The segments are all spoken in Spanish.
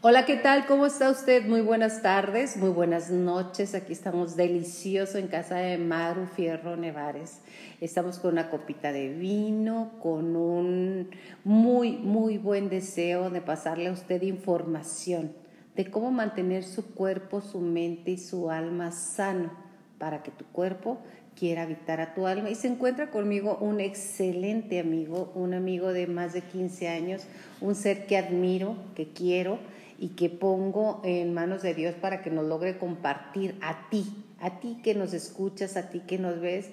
Hola, ¿qué tal? ¿Cómo está usted? Muy buenas tardes, muy buenas noches. Aquí estamos delicioso en casa de Maru Fierro Nevares. Estamos con una copita de vino, con un muy, muy buen deseo de pasarle a usted información de cómo mantener su cuerpo, su mente y su alma sano para que tu cuerpo quiera habitar a tu alma. Y se encuentra conmigo un excelente amigo, un amigo de más de 15 años, un ser que admiro, que quiero y que pongo en manos de Dios para que nos logre compartir a ti, a ti que nos escuchas, a ti que nos ves,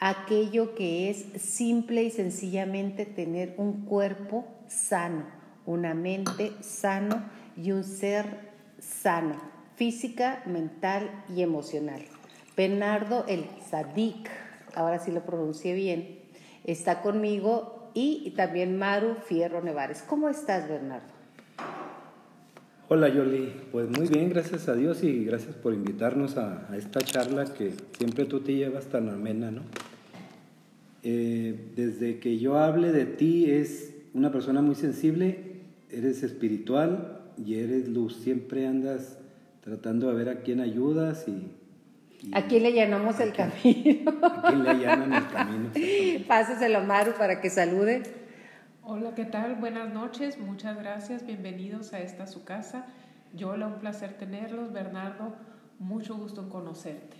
aquello que es simple y sencillamente tener un cuerpo sano, una mente sano y un ser sano, física, mental y emocional. Bernardo el Sadik, ahora sí lo pronuncié bien, está conmigo y también Maru Fierro Nevares. ¿Cómo estás, Bernardo? Hola Yoli, pues muy bien, gracias a Dios y gracias por invitarnos a, esta charla que siempre tú te llevas tan amena, ¿no? Eh, desde que yo hable de ti es una persona muy sensible, eres espiritual y eres luz, siempre andas tratando de ver a quién ayudas y... ¿A quién le llenamos el camino? ¿A quién le allanan el camino? Páseselo Maru para que salude. Hola, ¿qué tal? Buenas noches, muchas gracias, bienvenidos a esta su casa. Yola, un placer tenerlos. Bernardo, mucho gusto en conocerte.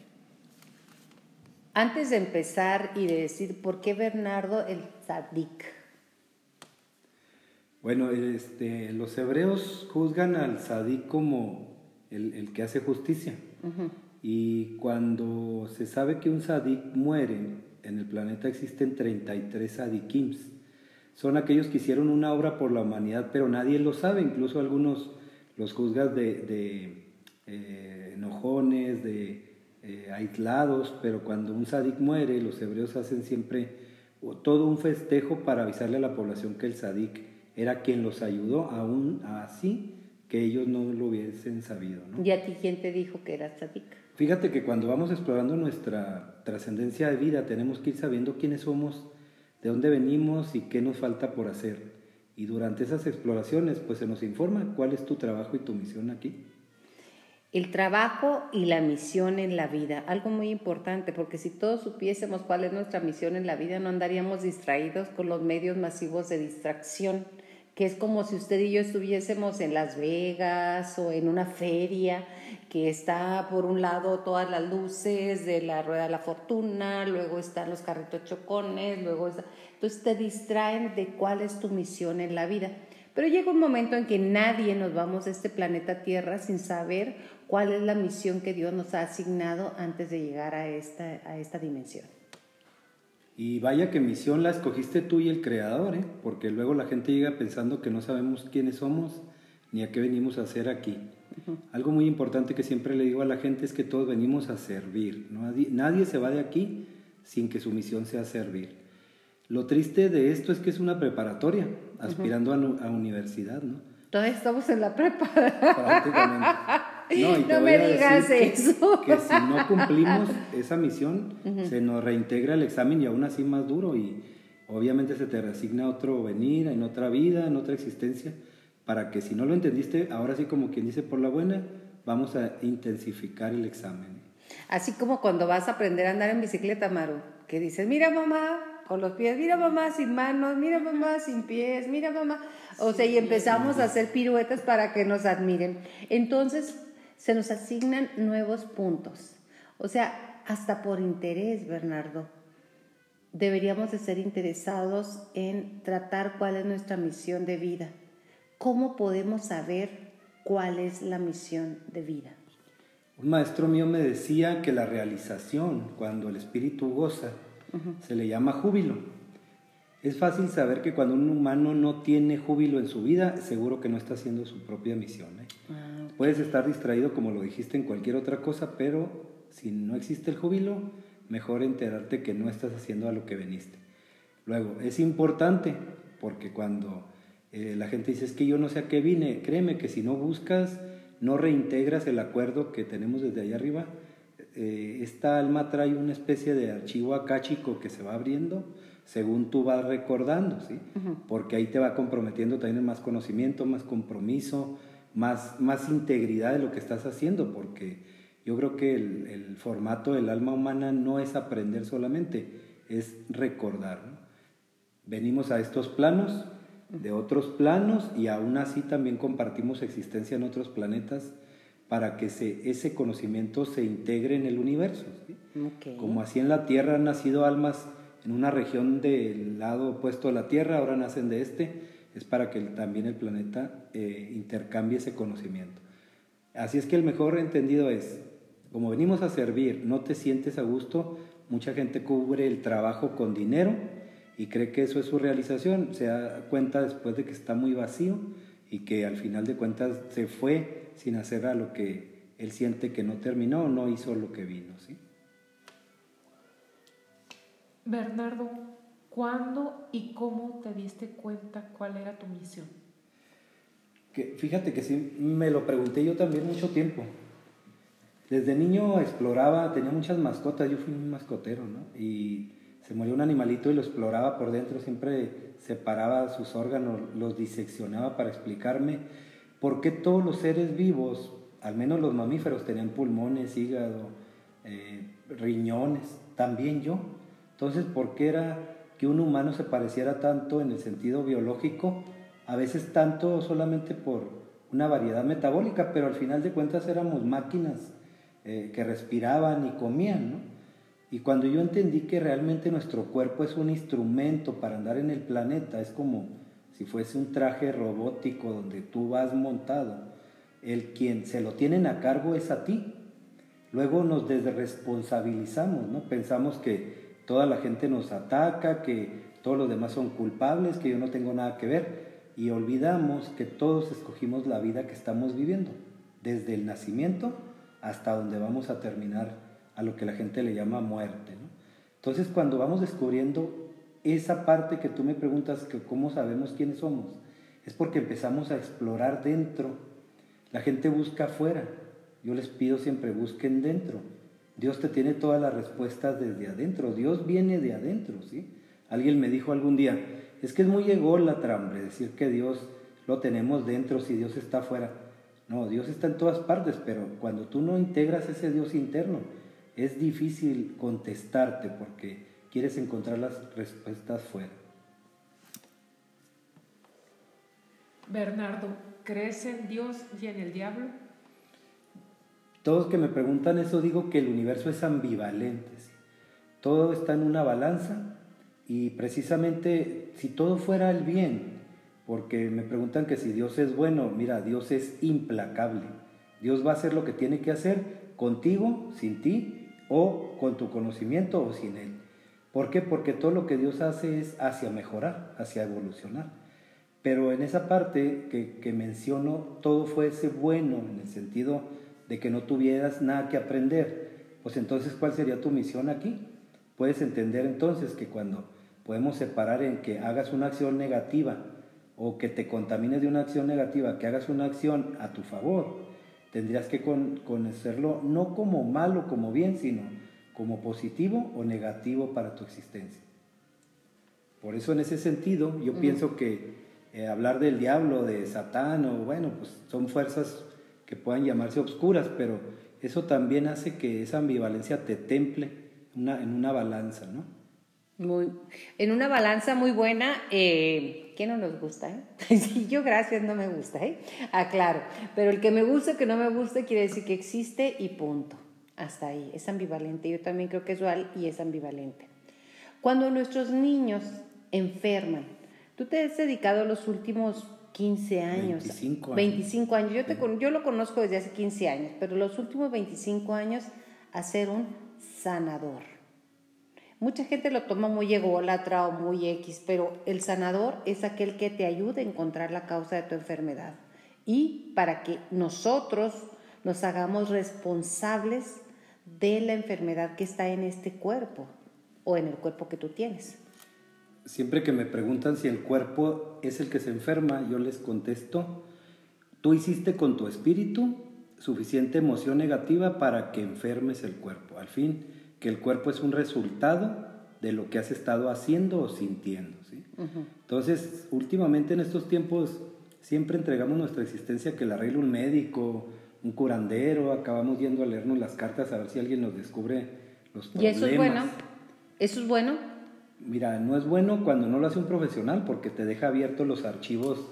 Antes de empezar y de decir por qué Bernardo el Sadik. Bueno, este, los hebreos juzgan al Sadik como el, que hace justicia. Y cuando se sabe que un Sadik muere, en el planeta existen 33 Sadikims son aquellos que hicieron una obra por la humanidad, pero nadie lo sabe, incluso algunos los juzgas de, eh, enojones, de eh, aislados, pero cuando un sadik muere, los hebreos hacen siempre todo un festejo para avisarle a la población que el sadik era quien los ayudó, aún así que ellos no lo hubiesen sabido. ¿Y a ti quién te dijo que era sadik? Fíjate que cuando vamos explorando nuestra trascendencia de vida, tenemos que ir sabiendo quiénes somos de dónde venimos y qué nos falta por hacer. Y durante esas exploraciones, pues se nos informa cuál es tu trabajo y tu misión aquí. El trabajo y la misión en la vida, algo muy importante, porque si todos supiésemos cuál es nuestra misión en la vida, no andaríamos distraídos con los medios masivos de distracción que es como si usted y yo estuviésemos en Las Vegas o en una feria que está por un lado todas las luces de la rueda de la fortuna, luego están los carritos chocones, luego entonces te distraen de cuál es tu misión en la vida. Pero llega un momento en que nadie nos vamos a este planeta Tierra sin saber cuál es la misión que Dios nos ha asignado antes de llegar a esta, a esta dimensión. Y vaya que misión la escogiste tú y el creador, ¿eh? porque luego la gente llega pensando que no sabemos quiénes somos ni a qué venimos a hacer aquí. Algo muy importante que siempre le digo a la gente es que todos venimos a servir. Nadie se va de aquí sin que su misión sea servir. Lo triste de esto es que es una preparatoria, aspirando a, a, universidad, ¿no? Todavía estamos en la prepa. Prácticamente. No, me digas eso. Que, si no cumplimos esa misión, se nos reintegra el examen y aún así más duro y obviamente se te resigna otro venir, en otra vida, en otra existencia, para que si no lo entendiste, ahora sí como quien dice por la buena, vamos a intensificar el examen. Así como cuando vas a aprender a andar en bicicleta, Maru, que dices, mira mamá, con los pies, mira mamá sin manos, mira mamá sin pies, mira mamá. O sea, y empezamos a hacer piruetas para que nos admiren. Entonces, se nos asignan nuevos puntos. O sea, hasta por interés, Bernardo. Deberíamos de ser interesados en tratar cuál es nuestra misión de vida. ¿Cómo podemos saber cuál es la misión de vida? Un maestro mío me decía que la realización, cuando el espíritu goza, se le llama júbilo. Es fácil saber que cuando un humano no tiene júbilo en su vida, seguro que no está haciendo su propia misión. ¿eh? Ah, Puedes estar distraído, como lo dijiste, en cualquier otra cosa, pero si no existe el júbilo, mejor enterarte que no estás haciendo a lo que veniste. Luego, es importante, porque cuando eh, la gente dice, es que yo no sé a qué vine, créeme que si no buscas, no reintegras el acuerdo que tenemos desde allá arriba, eh, esta alma trae una especie de archivo acáchico que se va abriendo según tú vas recordando, ¿sí? Porque ahí te va comprometiendo también más conocimiento, más compromiso, más, más integridad de lo que estás haciendo, porque yo creo que el, el formato del alma humana no es aprender solamente, es recordar. Venimos a estos planos, de otros planos, y aún así también compartimos existencia en otros planetas para que se, ese conocimiento se integre en el universo. Como así en la Tierra han nacido almas en una región del lado opuesto a la Tierra, ahora nacen de este, es para que también el planeta eh, intercambie ese conocimiento. Así es que el mejor entendido es, como venimos a servir, no te sientes a gusto, mucha gente cubre el trabajo con dinero y cree que eso es su realización, se da cuenta después de que está muy vacío y que al final de cuentas se fue sin hacer a lo que él siente que no terminó, no hizo lo que vino. ¿sí? Bernardo, ¿cuándo y cómo te diste cuenta cuál era tu misión? Que, fíjate que sí, me lo pregunté yo también mucho tiempo. Desde niño exploraba, tenía muchas mascotas, yo fui un mascotero, ¿no? Y se murió un animalito y lo exploraba por dentro, siempre separaba sus órganos, los diseccionaba para explicarme por qué todos los seres vivos, al menos los mamíferos, tenían pulmones, hígado, eh, riñones, también yo. Entonces, ¿por qué era que un humano se pareciera tanto en el sentido biológico? A veces tanto solamente por una variedad metabólica, pero al final de cuentas éramos máquinas eh, que respiraban y comían, ¿no? Y cuando yo entendí que realmente nuestro cuerpo es un instrumento para andar en el planeta, es como si fuese un traje robótico donde tú vas montado, el quien se lo tienen a cargo es a ti. Luego nos desresponsabilizamos, ¿no? Pensamos que toda la gente nos ataca, que todos los demás son culpables, que yo no tengo nada que ver, y olvidamos que todos escogimos la vida que estamos viviendo, desde el nacimiento hasta donde vamos a terminar, a lo que la gente le llama muerte. Entonces, cuando vamos descubriendo esa parte que tú me preguntas, que cómo sabemos quiénes somos, es porque empezamos a explorar dentro. La gente busca afuera. Yo les pido siempre, busquen dentro. Dios te tiene todas las respuestas desde adentro. Dios viene de adentro, ¿sí? Alguien me dijo algún día, es que es muy ególatra, hombre, decir que Dios lo tenemos dentro si Dios está afuera. No, Dios está en todas partes, pero cuando tú no integras ese Dios interno, es difícil contestarte porque quieres encontrar las respuestas fuera. Bernardo, ¿crees en Dios y en el diablo? Todos que me preguntan eso digo que el universo es ambivalente. Todo está en una balanza y precisamente si todo fuera el bien, porque me preguntan que si Dios es bueno, mira, Dios es implacable. Dios va a hacer lo que tiene que hacer contigo, sin ti, o con tu conocimiento o sin él. ¿Por qué? Porque todo lo que Dios hace es hacia mejorar, hacia evolucionar. Pero en esa parte que, que menciono, todo fuese bueno en el sentido de que no tuvieras nada que aprender, pues entonces ¿cuál sería tu misión aquí? Puedes entender entonces que cuando podemos separar en que hagas una acción negativa o que te contamines de una acción negativa, que hagas una acción a tu favor, tendrías que conocerlo no como malo, como bien, sino como positivo o negativo para tu existencia. Por eso en ese sentido yo pienso que eh, hablar del diablo, de Satán, o bueno, pues son fuerzas que puedan llamarse obscuras, pero eso también hace que esa ambivalencia te temple en una balanza, ¿no? Muy, en una balanza muy buena, eh, ¿qué no nos gusta? Eh? yo gracias, no me gusta, ¿eh? Ah, claro, pero el que me gusta, que no me gusta, quiere decir que existe y punto. Hasta ahí, es ambivalente. Yo también creo que es dual y es ambivalente. Cuando nuestros niños enferman, tú te has dedicado los últimos 15 años. 25 años. 25 años. Yo, te, yo lo conozco desde hace 15 años, pero los últimos 25 años a ser un sanador. Mucha gente lo toma muy ególatra o muy X, pero el sanador es aquel que te ayuda a encontrar la causa de tu enfermedad y para que nosotros nos hagamos responsables de la enfermedad que está en este cuerpo o en el cuerpo que tú tienes siempre que me preguntan si el cuerpo es el que se enferma, yo les contesto, tú hiciste con tu espíritu suficiente emoción negativa para que enfermes el cuerpo. Al fin, que el cuerpo es un resultado de lo que has estado haciendo o sintiendo. Entonces, últimamente en estos tiempos siempre entregamos nuestra existencia que la arregle un médico, un curandero, acabamos yendo a leernos las cartas a ver si alguien nos descubre los problemas. ¿Y eso es bueno? ¿Eso es bueno? Mira, no es bueno cuando no lo hace un profesional porque te deja abiertos los archivos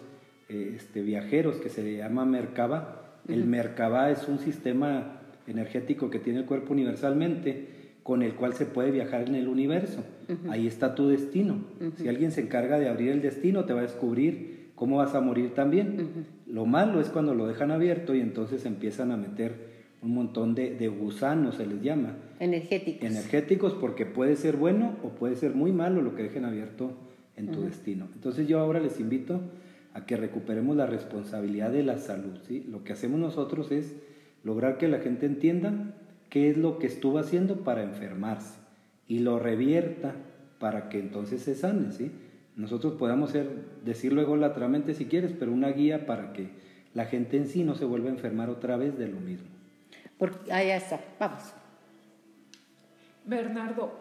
eh, este, viajeros que se llama Merkaba. El Merkaba es un sistema energético que tiene el cuerpo universalmente con el cual se puede viajar en el universo. Ahí está tu destino. Si alguien se encarga de abrir el destino, te va a descubrir cómo vas a morir también. Lo malo es cuando lo dejan abierto y entonces empiezan a meter un montón de, gusanos, se les llama. Energéticos. Energéticos porque puede ser bueno o puede ser muy malo lo que dejen abierto en tu destino. Entonces yo ahora les invito a que recuperemos la responsabilidad de la salud. ¿sí? Lo que hacemos nosotros es lograr que la gente entienda qué es lo que estuvo haciendo para enfermarse y lo revierta para que entonces se sane, ¿sí? Nosotros podamos ser, decir luego latramente si quieres, pero una guía para que la gente en sí no se vuelva a enfermar otra vez de lo mismo. Porque, ahí está, vamos. Bernardo,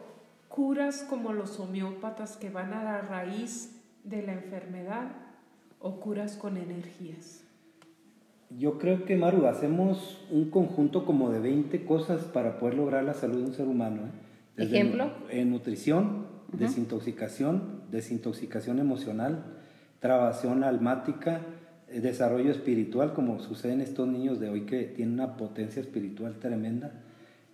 ¿curas como los homeópatas que van a la raíz de la enfermedad o curas con energías? Yo creo que, Maru, hacemos un conjunto como de 20 cosas para poder lograr la salud de un ser humano. ¿eh? ¿Ejemplo? En nutrición, desintoxicación, desintoxicación emocional, trabación almática, eh, desarrollo espiritual, como sucede en estos niños de hoy que tienen una potencia espiritual tremenda.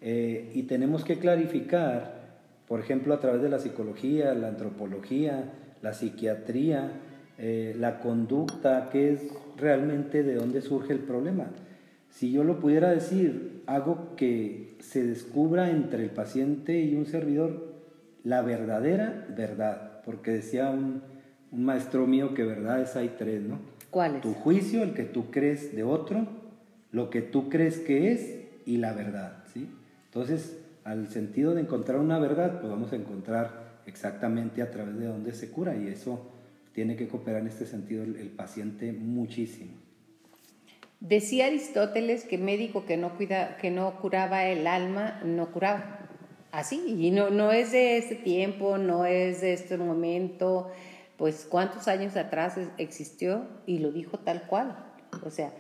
Eh, y tenemos que clarificar, por ejemplo, a través de la psicología, la antropología, la psiquiatría, eh, la conducta, qué es realmente de dónde surge el problema. Si yo lo pudiera decir, hago que se descubra entre el paciente y un servidor la verdadera verdad, porque decía un, un maestro mío que verdades hay tres, ¿no? ¿Cuáles? Tu juicio, el que tú crees de otro, lo que tú crees que es y la verdad. Entonces, al sentido de encontrar una verdad, pues vamos a encontrar exactamente a través de dónde se cura y eso tiene que cooperar en este sentido el, paciente muchísimo. Decía Aristóteles que médico que no, cuida, que no curaba el alma, no curaba. Así, y no, no es de este tiempo, no es de este momento, pues cuántos años atrás existió y lo dijo tal cual. O sea,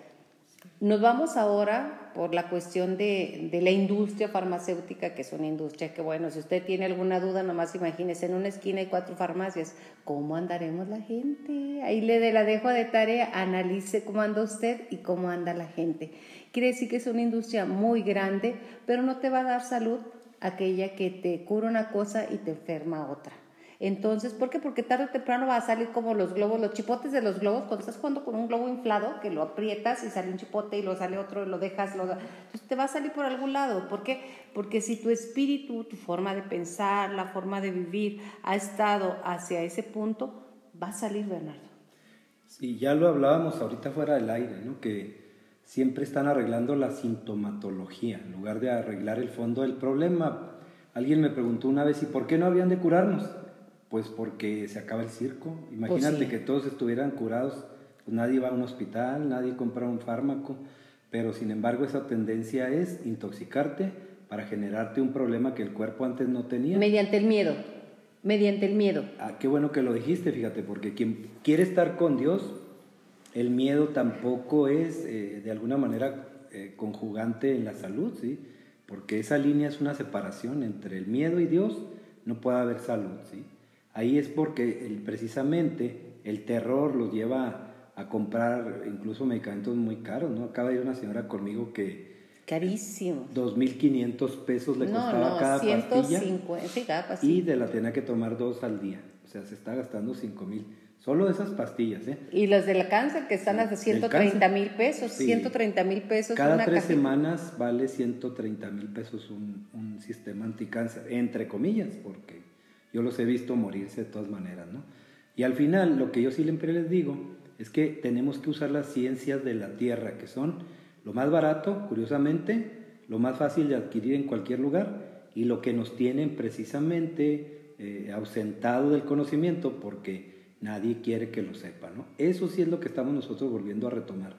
nos vamos ahora por la cuestión de, la industria farmacéutica, que es una industria que, bueno, si usted tiene alguna duda, nomás imagínese, en una esquina hay cuatro farmacias, ¿cómo andaremos la gente? Ahí le la dejo de tarea, analice cómo anda usted y cómo anda la gente. Quiere decir que es una industria muy grande, pero no te va a dar salud aquella que te cura una cosa y te enferma otra. Entonces, ¿por qué? Porque tarde o temprano va a salir como los globos, los chipotes de los globos, cuando estás jugando con un globo inflado, que lo aprietas y sale un chipote y lo sale otro y lo dejas, lo... entonces te va a salir por algún lado. ¿Por qué? Porque si tu espíritu, tu forma de pensar, la forma de vivir ha estado hacia ese punto, va a salir, Bernardo. Sí, ya lo hablábamos ahorita fuera del aire, ¿no? Que siempre están arreglando la sintomatología en lugar de arreglar el fondo del problema. Alguien me preguntó una vez, ¿y por qué no habían de curarnos? Pues porque se acaba el circo. Imagínate pues que todos estuvieran curados, pues nadie va a un hospital, nadie compra un fármaco, pero sin embargo esa tendencia es intoxicarte para generarte un problema que el cuerpo antes no tenía. Mediante el miedo, mediante el miedo. Ah, qué bueno que lo dijiste, fíjate, porque quien quiere estar con Dios, el miedo tampoco es eh, de alguna manera eh, conjugante en la salud, ¿sí? Porque esa línea es una separación entre el miedo y Dios, no puede haber salud, ¿sí? Ahí es porque precisamente el terror los lleva a comprar incluso medicamentos muy caros, ¿no? Acaba de ir una señora conmigo que... Carísimo. 2.500 pesos le costaba cada, pastilla, sí, cada pastilla. Y de la tenía que tomar dos al día. O sea, se está gastando 5.000. Solo esas pastillas, ¿eh? Y los del cáncer que están a 130 mil pesos, 130 mil pesos. Cada tres semanas vale 130 mil pesos un, un sistema anticáncer, entre comillas, porque yo los he visto morirse de todas maneras, ¿no? Y al final, lo que yo siempre les digo es que tenemos que usar las ciencias de la tierra, que son lo más barato, curiosamente, lo más fácil de adquirir en cualquier lugar y lo que nos tienen precisamente eh, ausentado del conocimiento porque nadie quiere que lo sepa, ¿no? Eso sí es lo que estamos nosotros volviendo a retomar.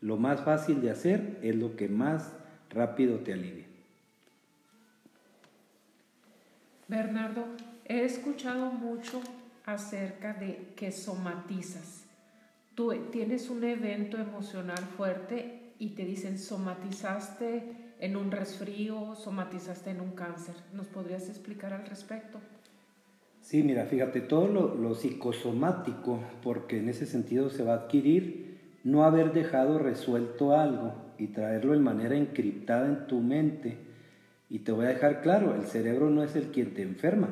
Lo más fácil de hacer es lo que más rápido te alivia. Bernardo, He escuchado mucho acerca de que somatizas. tú tienes un evento emocional fuerte y te dicen somatizaste en un resfrío, somatizaste en un cáncer. ¿Nos podrías explicar al respecto? Sí, mira, fíjate, todo lo, lo, psicosomático, porque en ese sentido se va a adquirir no haber dejado resuelto algo y traerlo de manera encriptada en tu mente. Y te voy a dejar claro, el cerebro no es el quien te enferma,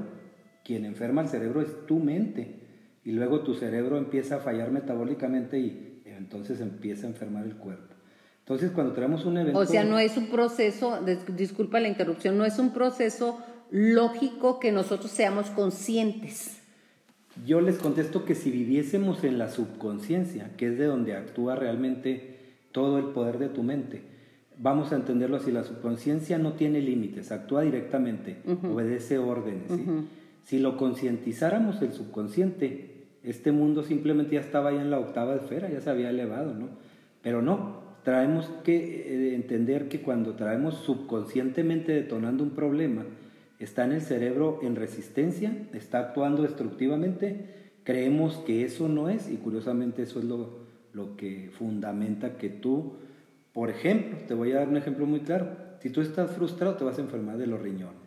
quien enferma el cerebro es tu mente. Y luego tu cerebro empieza a fallar metabólicamente y entonces empieza a enfermar el cuerpo. Entonces, cuando traemos un evento... O sea, no es un proceso, disculpa la interrupción, no es un proceso lógico que nosotros seamos conscientes. Yo les contesto que si viviésemos en la subconsciencia, que es de donde actúa realmente todo el poder de tu mente, vamos a entenderlo así, la subconsciencia no tiene límites, actúa directamente, obedece órdenes. Si lo concientizáramos el subconsciente, este mundo simplemente ya estaba ya en la octava esfera, ya se había elevado, ¿no? Pero no, traemos que eh, entender que cuando traemos subconscientemente detonando un problema, está en el cerebro en resistencia, está actuando destructivamente, creemos que eso no es y curiosamente eso es lo, lo que fundamenta que tú, por ejemplo, te voy a dar un ejemplo muy claro, si tú estás frustrado te vas a enfermar de los riñones,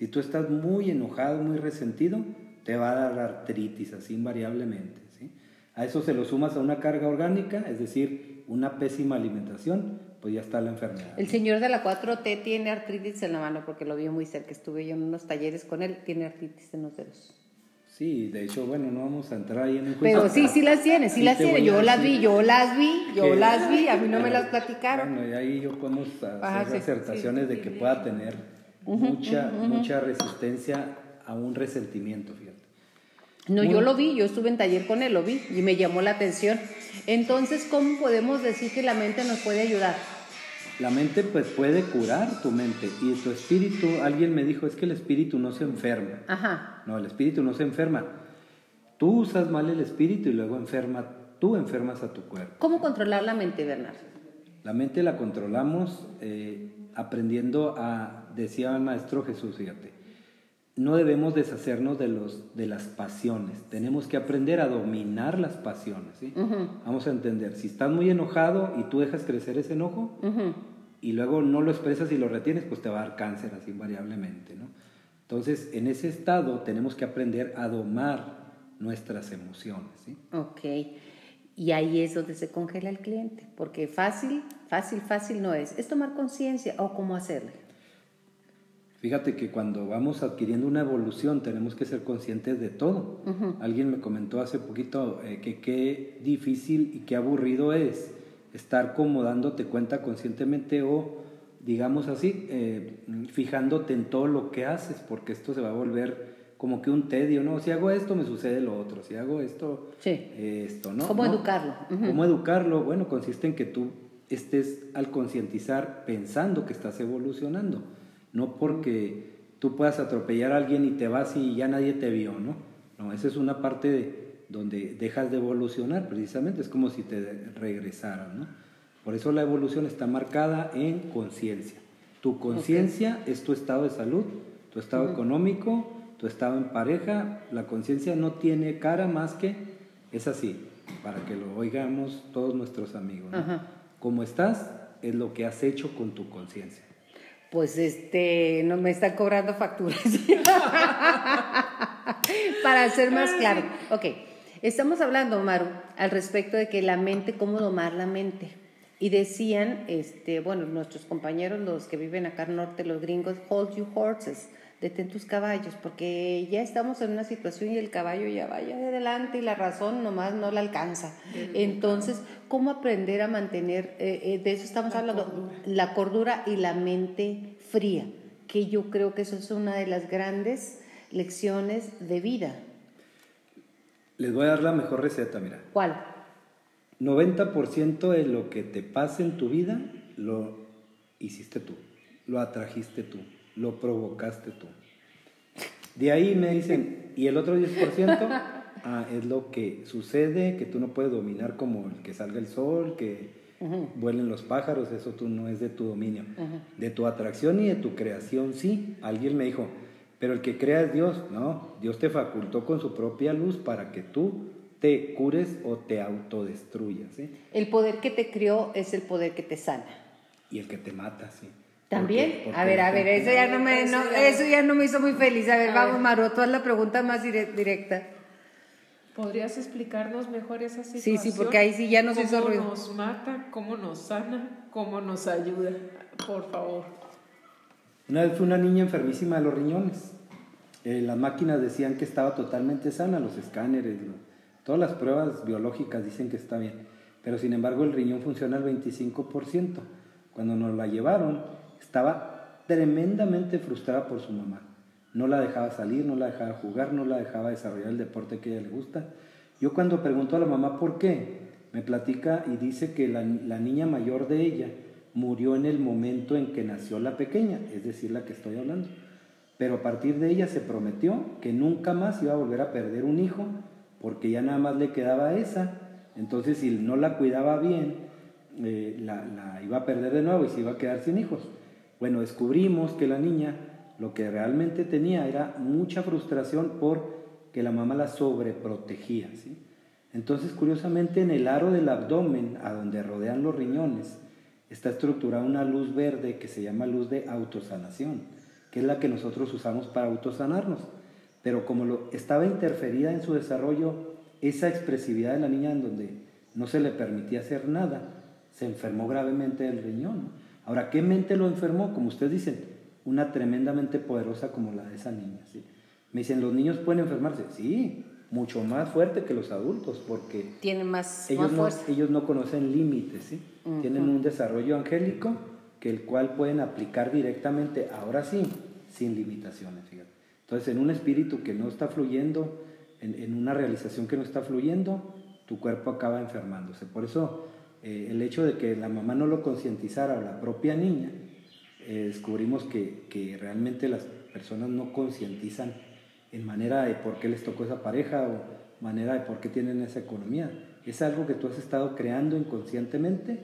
si tú estás muy enojado, muy resentido, te va a dar artritis así invariablemente. ¿sí? A eso se lo sumas a una carga orgánica, es decir, una pésima alimentación, pues ya está la enfermedad. El señor de la 4T tiene artritis en la mano porque lo vio muy cerca, estuve yo en unos talleres con él, tiene artritis en los dedos. Sí, de hecho, bueno, no vamos a entrar ahí en el juicio. Pero sí, sí las tiene, sí, las tiene. Yo las vi, yo las vi, yo las vi, a mí no me las platicaron. Bueno, y ahí yo podemos hacer acertaciones de que pueda tener mucha, mucha resistencia a un resentimiento, fíjate. No, yo lo vi, yo estuve en taller con él, lo vi y me llamó la atención. Entonces, ¿cómo podemos decir que la mente nos puede ayudar? La mente pues puede curar tu mente y tu espíritu, alguien me dijo, es que el espíritu no se enferma. Ajá. No, el espíritu no se enferma. Tú usas mal el espíritu y luego enferma, tú enfermas a tu cuerpo. ¿Cómo controlar la mente, Bernardo? La mente la controlamos eh, aprendiendo a, decía el maestro Jesús, fíjate, no debemos deshacernos de, los, de las pasiones, tenemos que aprender a dominar las pasiones. ¿sí? Vamos a entender, si estás muy enojado y tú dejas crecer ese enojo y luego no lo expresas y lo retienes, pues te va a dar cáncer así invariablemente. ¿no? Entonces, en ese estado tenemos que aprender a domar nuestras emociones. ¿sí? Ok, y ahí es donde se congela el cliente, porque fácil, fácil, fácil no es, es tomar conciencia o cómo hacerlo. Fíjate que cuando vamos adquiriendo una evolución tenemos que ser conscientes de todo. Alguien me comentó hace poquito eh, que qué difícil y qué aburrido es estar como dándote cuenta conscientemente o, digamos así, eh, fijándote en todo lo que haces, porque esto se va a volver como que un tedio, ¿no? Si hago esto, me sucede lo otro. Si hago esto, esto, ¿no? ¿Cómo educarlo? ¿Cómo educarlo? Bueno, consiste en que tú estés al concientizar pensando que estás evolucionando no porque tú puedas atropellar a alguien y te vas y ya nadie te vio, ¿no? No, esa es una parte de, donde dejas de evolucionar, precisamente, es como si te regresaran, ¿no? Por eso la evolución está marcada en conciencia. Tu conciencia es tu estado de salud, tu estado económico, tu estado en pareja. La conciencia no tiene cara más que es así, para que lo oigamos todos nuestros amigos. ¿no? Como estás es lo que has hecho con tu conciencia pues este, no me están cobrando facturas. Para ser más claro. Ok, estamos hablando, Maru, al respecto de que la mente, cómo domar la mente. Y decían, este, bueno, nuestros compañeros, los que viven acá al norte, los gringos, hold your horses detén tus caballos, porque ya estamos en una situación y el caballo ya vaya de adelante y la razón nomás no la alcanza. Entonces, ¿cómo aprender a mantener, eh, eh, de eso estamos hablando, la cordura y la mente fría? Que yo creo que eso es una de las grandes lecciones de vida. Les voy a dar la mejor receta, mira. ¿Cuál? 90% de lo que te pasa en tu vida lo hiciste tú, lo atrajiste tú lo provocaste tú. De ahí me dicen, ¿y el otro 10%? Ah, es lo que sucede, que tú no puedes dominar como el que salga el sol, que vuelen los pájaros, eso tú no es de tu dominio. De tu atracción y de tu creación, sí. Alguien me dijo, pero el que crea es Dios. No, Dios te facultó con su propia luz para que tú te cures o te autodestruyas. ¿sí? El poder que te crió es el poder que te sana. Y el que te mata, sí. ¿También? Porque- porque a ver, a ver, eso ya no me, no, eso ya no me hizo muy feliz. A ver, A vamos, ver. Maru, tú haz la pregunta más dire- directa. ¿Podrías explicarnos mejor esa Sí, situación? sí, porque ahí sí ya nos ¿Cómo hizo ruido. nos mata? ¿Cómo nos sana? ¿Cómo nos ayuda? Por favor. Una vez fue una niña enfermísima de los riñones. Eh, las máquinas decían que estaba totalmente sana, los escáneres, lo- todas las pruebas biológicas dicen que está bien. Pero sin embargo el riñón funciona al 25%. Cuando nos la llevaron, estaba tremendamente frustrada por su mamá. No la dejaba salir, no la dejaba jugar, no la dejaba desarrollar el deporte que a ella le gusta. Yo cuando pregunto a la mamá por qué, me platica y dice que la, la niña mayor de ella murió en el momento en que nació la pequeña, es decir, la que estoy hablando. Pero a partir de ella se prometió que nunca más iba a volver a perder un hijo, porque ya nada más le quedaba esa. Entonces, si no la cuidaba bien, eh, la, la iba a perder de nuevo y se iba a quedar sin hijos. Bueno, descubrimos que la niña lo que realmente tenía era mucha frustración por que la mamá la sobreprotegía. ¿sí? Entonces, curiosamente, en el aro del abdomen, a donde rodean los riñones, está estructurada una luz verde que se llama luz de autosanación, que es la que nosotros usamos para autosanarnos. Pero como lo, estaba interferida en su desarrollo esa expresividad de la niña en donde no se le permitía hacer nada, se enfermó gravemente del riñón. Ahora, ¿qué mente lo enfermó? Como ustedes dicen, una tremendamente poderosa como la de esa niña. ¿sí? Me dicen, ¿los niños pueden enfermarse? Sí, mucho más fuerte que los adultos, porque Tiene más, ellos más no, fuerza. ellos no conocen límites, ¿sí? Tienen un desarrollo angélico que el cual pueden aplicar directamente, ahora sí, sin limitaciones, fíjate. Entonces, en un espíritu que no está fluyendo, en, en una realización que no está fluyendo, tu cuerpo acaba enfermándose. Por eso, eh, el hecho de que la mamá no lo concientizara o la propia niña, eh, descubrimos que, que realmente las personas no concientizan en manera de por qué les tocó esa pareja o manera de por qué tienen esa economía. Es algo que tú has estado creando inconscientemente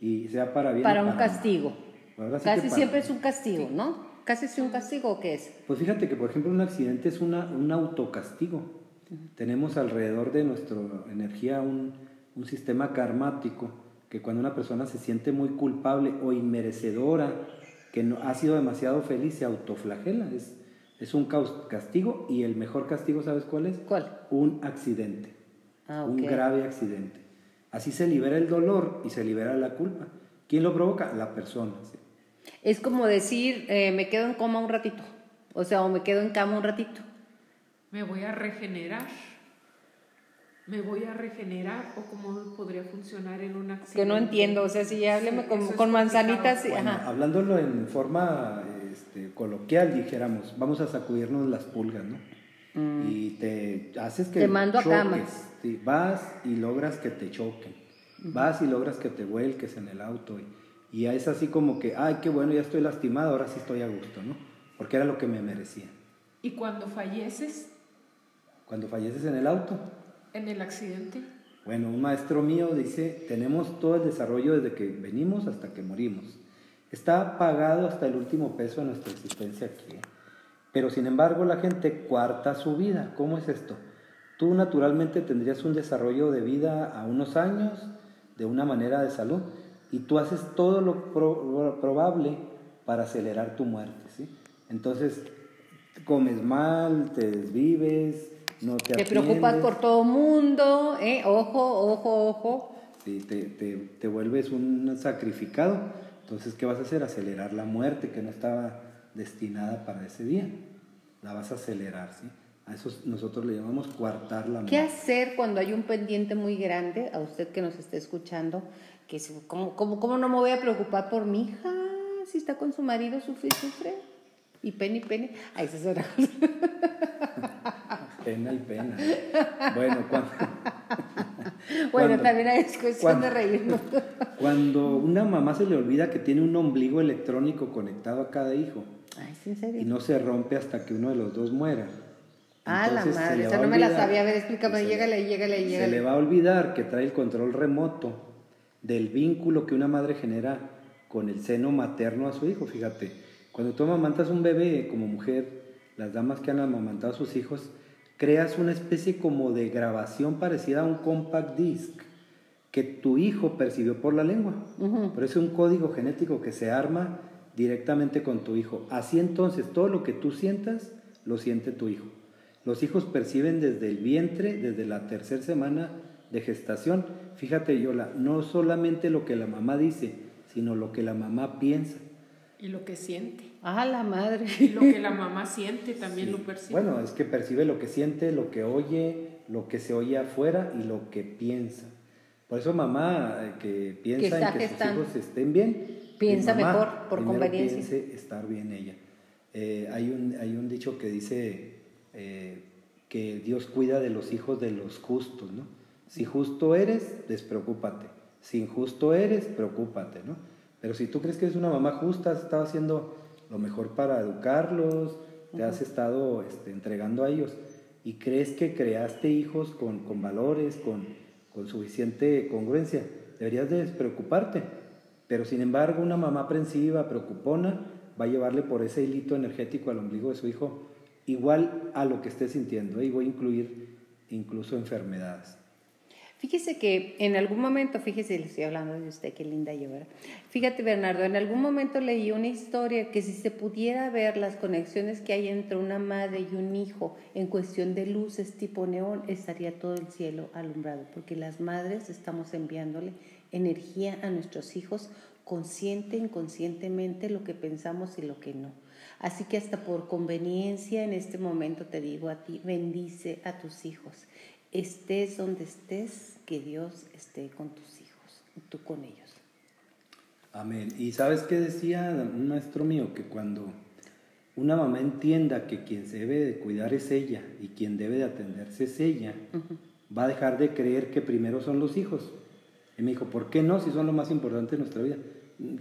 y sea para bien. o Para un castigo. Sí Casi para- siempre es un castigo, ¿no? Casi es un castigo o qué es. Pues fíjate que, por ejemplo, un accidente es una, un autocastigo. Tenemos alrededor de nuestra energía un, un sistema karmático que cuando una persona se siente muy culpable o inmerecedora, que no, ha sido demasiado feliz, se autoflagela. Es, es un castigo y el mejor castigo, ¿sabes cuál es? ¿Cuál? Un accidente. Ah, Un grave accidente. Así se libera el dolor y se libera la culpa. ¿Quién lo provoca? La persona. ¿sí? Es como decir, eh, me quedo en coma un ratito. O sea, o me quedo en cama un ratito. ¿Me voy a regenerar? ¿Me voy a regenerar? ¿O cómo podría funcionar en un accidente? Que no entiendo, o sea, si hábleme Sí, con, con manzanitas, sí. Bueno, ajá. hablándolo en forma este, coloquial, dijéramos, vamos a sacudirnos las pulgas, ¿no? Y te haces que Mm. Te mando a cama. choques, sí, vas y logras que te choquen, vas y logras que te vuelques en el auto y, y es así como que, ay, qué bueno, ya estoy lastimado, ahora sí estoy a gusto, ¿no? Porque era lo que me merecía. ¿Y cuando falleces Cuando falleces en el auto, en el accidente? Bueno, un maestro mío dice, tenemos todo el desarrollo desde que venimos hasta que morimos. Está pagado hasta el último peso de nuestra existencia aquí. ¿eh? Pero sin embargo la gente cuarta su vida. ¿Cómo es esto? Tú naturalmente tendrías un desarrollo de vida a unos años, de una manera de salud, y tú haces todo lo pro- probable para acelerar tu muerte. ¿sí? Entonces, comes mal, te desvives, no te Te preocupas por todo mundo, ¿eh? Ojo, ojo, ojo. Sí, te, te, te vuelves un sacrificado. Entonces, ¿qué vas a hacer? Acelerar la muerte que no estaba destinada para ese día. La vas a acelerar, ¿sí? A eso nosotros le llamamos coartar la ¿Qué muerte. hacer cuando hay un pendiente muy grande, a usted que nos esté escuchando, que se- ¿cómo, cómo, cómo no me voy a preocupar por mi hija? Si está con su marido, sufre y sufre. Y pene y pene. Ay, esa es otra cosa. Pena y pena. Bueno, cuando, Bueno, Cuando- también es cuestión cuando- de reírnos. cuando una mamá se le olvida que tiene un ombligo electrónico conectado a cada hijo Ay, ¿sí, en serio? y no se rompe hasta que uno de los dos muera. ah, la Entonces, madre, le esa va a no me la sabía. A ver, explícame, se le- llégale, llégale, Se le llégale. va a olvidar que trae el control remoto del vínculo que una madre genera con el seno materno a su hijo. Fíjate, cuando tú amamantas un bebé como mujer, las damas que han amamantado a sus hijos, creas una especie como de grabación parecida a un compact disc que tu hijo percibió por la lengua. Pero es un código genético que se arma directamente con tu hijo. Así entonces, todo lo que tú sientas, lo siente tu hijo. Los hijos perciben desde el vientre, desde la tercera semana de gestación. Fíjate, Yola, no solamente lo que la mamá dice, sino lo que la mamá piensa. Y lo que siente. Ah, la madre. Y lo que la mamá siente también lo percibe. Bueno, es que percibe lo que siente, lo que oye, lo que se oye afuera y lo que piensa. Por eso mamá eh, que piensa en que sus hijos estén bien, piensa mejor por conveniencia. Piense estar bien ella. Eh, hay, un, hay un dicho que dice eh, que Dios cuida de los hijos de los justos, ¿no? Si justo eres, despreocúpate. Si injusto eres, preocúpate, ¿no? Pero si tú crees que eres una mamá justa, has estado haciendo lo mejor para educarlos, te has estado este, entregando a ellos y crees que creaste hijos con, con valores, con, con suficiente congruencia, deberías de despreocuparte. Pero sin embargo, una mamá aprensiva, preocupona, va a llevarle por ese hilito energético al ombligo de su hijo, igual a lo que esté sintiendo, y voy a incluir incluso enfermedades. Fíjese que en algún momento, fíjese, le estoy hablando de usted, qué linda yo, ¿verdad? Fíjate, Bernardo, en algún momento leí una historia que si se pudiera ver las conexiones que hay entre una madre y un hijo en cuestión de luces tipo neón, estaría todo el cielo alumbrado, porque las madres estamos enviándole energía a nuestros hijos consciente, inconscientemente, lo que pensamos y lo que no. Así que hasta por conveniencia en este momento te digo a ti, bendice a tus hijos. Estés donde estés, que Dios esté con tus hijos, tú con ellos. Amén. Y sabes qué decía un maestro mío, que cuando una mamá entienda que quien se debe de cuidar es ella y quien debe de atenderse es ella, va a dejar de creer que primero son los hijos y me dijo, ¿por qué no? Si son lo más importante de nuestra vida.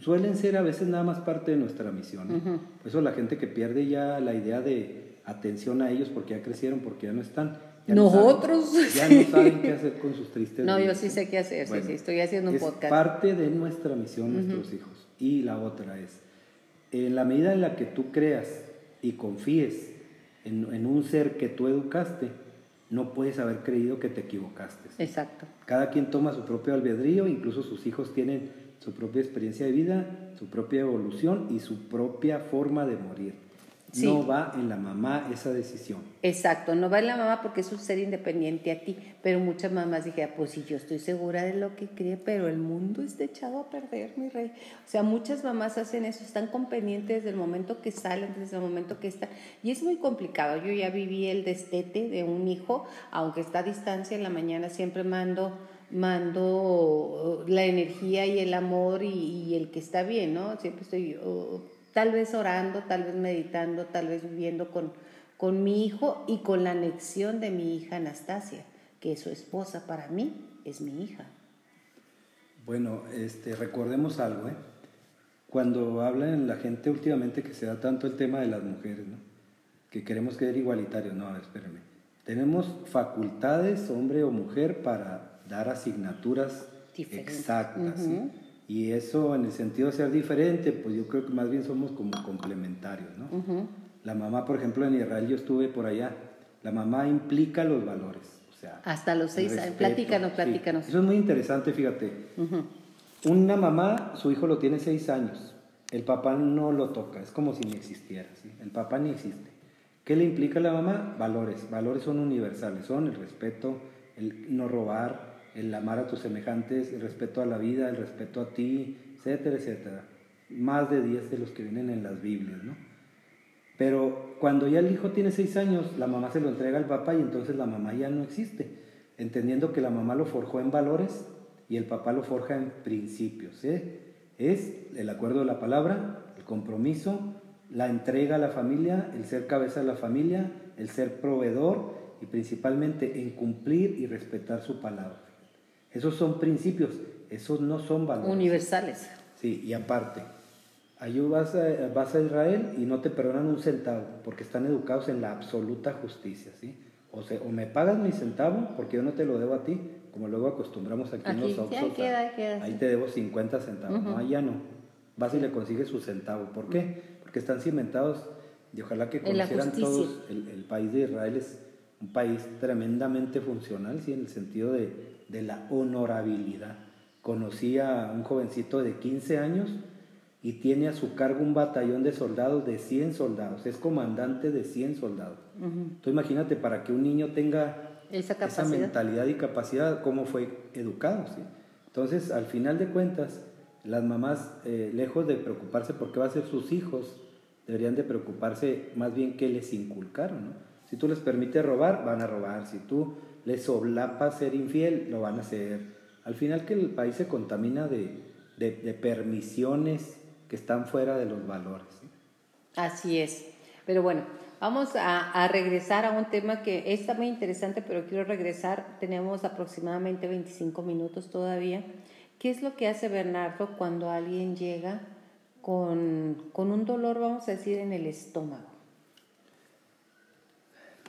Suelen ser a veces nada más parte de nuestra misión. Por eso la gente que pierde ya la idea de atención a ellos porque ya crecieron, porque ya no están. Nosotros. ya no saben qué hacer con sus tristes. No, yo sí sé qué hacer, sí, sí, estoy haciendo un es podcast. parte de nuestra misión, nuestros hijos. Y la otra es, en la medida en la que tú creas y confíes en, en un ser que tú educaste, no puedes haber creído que te equivocaste. Exacto. Cada quien toma su propio albedrío, incluso sus hijos tienen su propia experiencia de vida, su propia evolución y su propia forma de morir. No va en la mamá esa decisión. Exacto, no va en la mamá porque es un ser independiente a ti, pero muchas mamás dijeron, pues sí, yo estoy segura de lo que cree, pero el mundo está echado a perder, mi rey. O sea, muchas mamás hacen eso, están con pendientes desde el momento que salen, desde el momento que están, y es muy complicado. Yo ya viví el destete de un hijo, aunque está a distancia, en la mañana siempre mando mando la energía y el amor y, el que está bien, ¿no? Siempre estoy tal vez orando, tal vez meditando, tal vez viviendo con, con mi hijo y con la anexión de mi hija Anastasia, que es su esposa para mí, es mi hija. Bueno, este, recordemos algo, ¿eh? Cuando hablan la gente últimamente que se da tanto el tema de las mujeres, ¿no? Que queremos que ser igualitarios. No, a ver, espérenme. Tenemos facultades, hombre o mujer, para dar asignaturas exactas. ¿sí? Y eso en el sentido de ser diferente, pues yo creo que más bien somos como complementarios, ¿no? La mamá, por ejemplo, en Israel yo estuve por allá, la mamá implica los valores. O sea, Hasta los seis años, platícanos, platícanos. Eso es muy interesante, fíjate. Una mamá, su hijo lo tiene seis años, el papá no lo toca, es como si ni existiera, ¿sí? el papá ni existe. ¿Qué le implica a la mamá? Valores. Valores son universales, son el respeto, el no robar, el amar a tus semejantes, el respeto a la vida, el respeto a ti, etcétera, etcétera. Más de 10 de los que vienen en las Biblias, ¿no? Pero cuando ya el hijo tiene 6 años, la mamá se lo entrega al papá y entonces la mamá ya no existe, entendiendo que la mamá lo forjó en valores y el papá lo forja en principios. ¿eh? Es el acuerdo de la palabra, el compromiso, la entrega a la familia, el ser cabeza de la familia, el ser proveedor y principalmente en cumplir y respetar su palabra. Esos son principios, esos no son valores. Universales. Sí, y aparte, ahí vas a, vas a Israel y no te perdonan un centavo, porque están educados en la absoluta justicia, ¿sí? O, sea, o me pagas mi centavo, porque yo no te lo debo a ti, como luego acostumbramos aquí, en los Oxxos. ahí te debo 50 centavos, no, allá no. Vas y le consigues su centavo. ¿Por qué? Porque están cimentados, y ojalá que conocieran todos, el, el país de Israel es un país tremendamente funcional, ¿sí? en el sentido de, de la honorabilidad. Conocí a un jovencito de 15 años y tiene a su cargo un batallón de soldados de 100 soldados, es comandante de 100 soldados. Entonces imagínate, para que un niño tenga esa, esa mentalidad y capacidad, cómo fue educado. ¿sí? Entonces, al final de cuentas, las mamás, eh, lejos de preocuparse por qué va a ser sus hijos, deberían de preocuparse más bien qué les inculcaron. ¿no? Si tú les permites robar, van a robar. Si tú les solapas ser infiel, lo van a hacer. Al final que el país se contamina de, de, permisiones que están fuera de los valores. Así es. Pero bueno, vamos a, a, regresar a un tema que está muy interesante, pero quiero regresar. Tenemos aproximadamente 25 minutos todavía. ¿Qué es lo que hace Bernardo cuando alguien llega con, con un dolor, vamos a decir, en el estómago?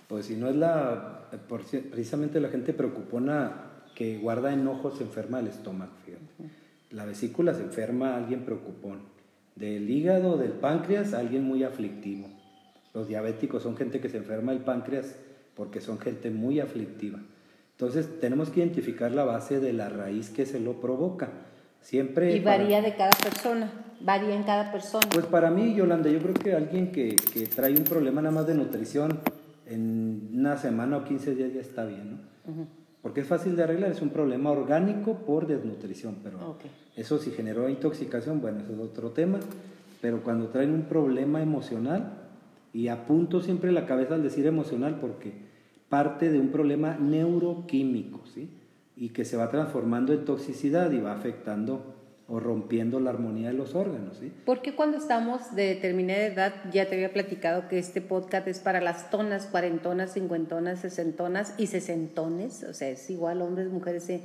Pues si no es la, precisamente la gente preocupona que guarda enojos se enferma el estómago, fíjate. La vesícula se enferma alguien preocupón. Del hígado, del páncreas, alguien muy aflictivo. Los diabéticos son gente que se enferma el páncreas porque son gente muy aflictiva. Entonces tenemos que identificar la base de la raíz que se lo provoca. Siempre y varía de cada persona, varía en cada persona. Pues para mí, Yolanda, yo creo que alguien que, que trae un problema nada más de nutrición, en una semana o 15 días ya está bien, ¿no? Porque es fácil de arreglar, es un problema orgánico por desnutrición, pero eso si generó intoxicación, bueno, eso es otro tema, pero cuando traen un problema emocional, y apunto siempre la cabeza al decir emocional porque parte de un problema neuroquímico, ¿sí? Y que se va transformando en toxicidad y va afectando rompiendo la armonía de los órganos. ¿sí? Porque cuando estamos de determinada edad, ya te había platicado que este podcast es para las tonas, cuarentonas, cincuentonas, sesentonas y sesentones, o sea, es igual hombres, mujeres e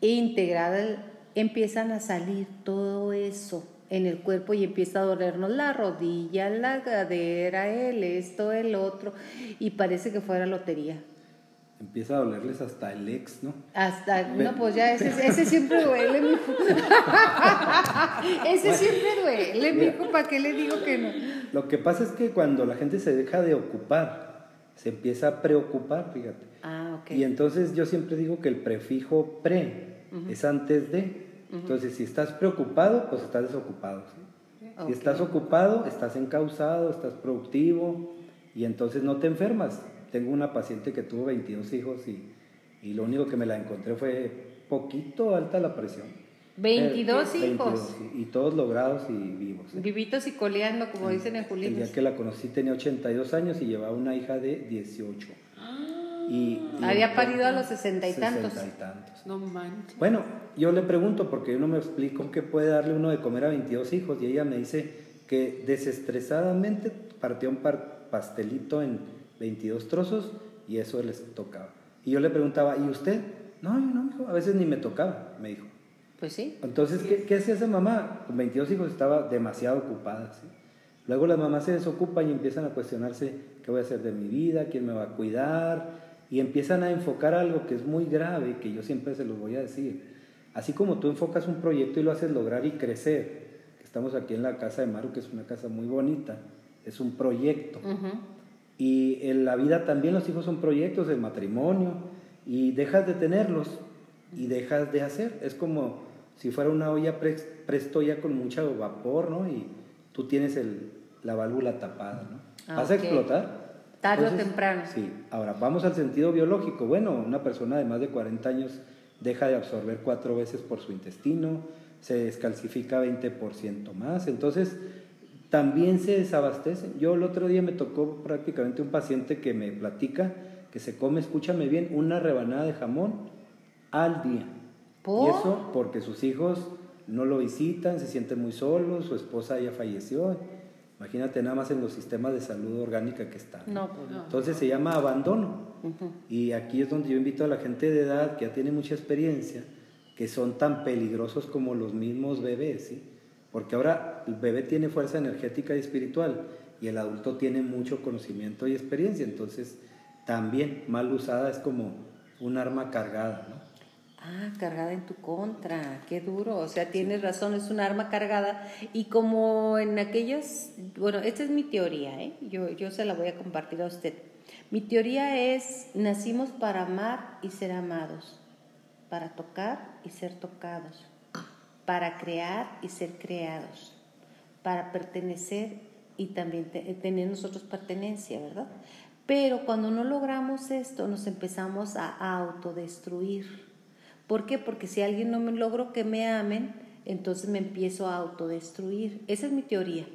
integradas, empiezan a salir todo eso en el cuerpo y empieza a dolernos la rodilla, la cadera, el esto, el otro, y parece que fuera lotería empieza a dolerles hasta el ex, ¿no? Hasta, no, pues ya ese, ese siempre duele, mijo. ese siempre duele, mijo, ¿para qué le digo que no? Lo que pasa es que cuando la gente se deja de ocupar, se empieza a preocupar, fíjate. Ah, ok. Y entonces yo siempre digo que el prefijo pre es antes de. Entonces, si estás preocupado, pues estás desocupado. Si estás ocupado, estás encausado, estás productivo y entonces no te enfermas tengo una paciente que tuvo 22 hijos y, y lo único que me la encontré fue poquito alta la presión. 22 eh, hijos. y, todos logrados y vivos. ¿eh? Vivitos y coleando, como dicen en Julián. El día que la conocí tenía 82 años y llevaba una hija de 18. Y, Había parido a los sesenta y tantos. y tantos. No manches. Bueno, yo le pregunto, porque yo no me explico qué puede darle uno de comer a 22 hijos, y ella me dice que desestresadamente partió un pastelito en 22 trozos y eso les tocaba. Y yo le preguntaba, ¿y usted? No, yo no, a veces ni me tocaba, me dijo. Pues sí. Entonces, ¿qué, ¿qué, hacía esa mamá? Con 22 hijos estaba demasiado ocupada. ¿sí? Luego las mamás se desocupan y empiezan a cuestionarse qué voy a hacer de mi vida, quién me va a cuidar, y empiezan a enfocar algo que es muy grave, que yo siempre se los voy a decir. Así como tú enfocas un proyecto y lo haces lograr y crecer, estamos aquí en la casa de Maru, que es una casa muy bonita, es un proyecto. Y en la vida también los hijos son proyectos de matrimonio y dejas de tenerlos y dejas de hacer. Es como si fuera una olla presto ya con mucho vapor, ¿no? Y tú tienes el, la válvula tapada, ¿no? Ah, ¿Vas a explotar? Tarde o temprano. Sí. Ahora, vamos al sentido biológico. Bueno, una persona de más de 40 años deja de absorber cuatro veces por su intestino, se descalcifica 20% más. Entonces, también se desabastecen. Yo el otro día me tocó prácticamente un paciente que me platica que se come, escúchame bien, una rebanada de jamón al día. Y eso porque sus hijos no lo visitan, se sienten muy solos, su esposa ya falleció. Imagínate nada más en los sistemas de salud orgánica que están. No, pues no. Entonces se llama abandono. Y aquí es donde yo invito a la gente de edad que ya tiene mucha experiencia, que son tan peligrosos como los mismos bebés, ¿sí? Porque ahora el bebé tiene fuerza energética y espiritual y el adulto tiene mucho conocimiento y experiencia. Entonces, también mal usada es como un arma cargada, ¿no? Ah, cargada en tu contra, qué duro. O sea, tienes razón, es un arma cargada. Y como en aquellas, bueno, esta es mi teoría, ¿eh? yo, yo se la voy a compartir a usted. Mi teoría es, nacimos para amar y ser amados, para tocar y ser tocados, para crear y ser creados, para pertenecer y también tener nosotros pertenencia, ¿verdad? Pero cuando no logramos esto, nos empezamos a autodestruir. ¿Por qué? Porque si alguien no me logro que me amen, entonces me empiezo a autodestruir. Esa es mi teoría.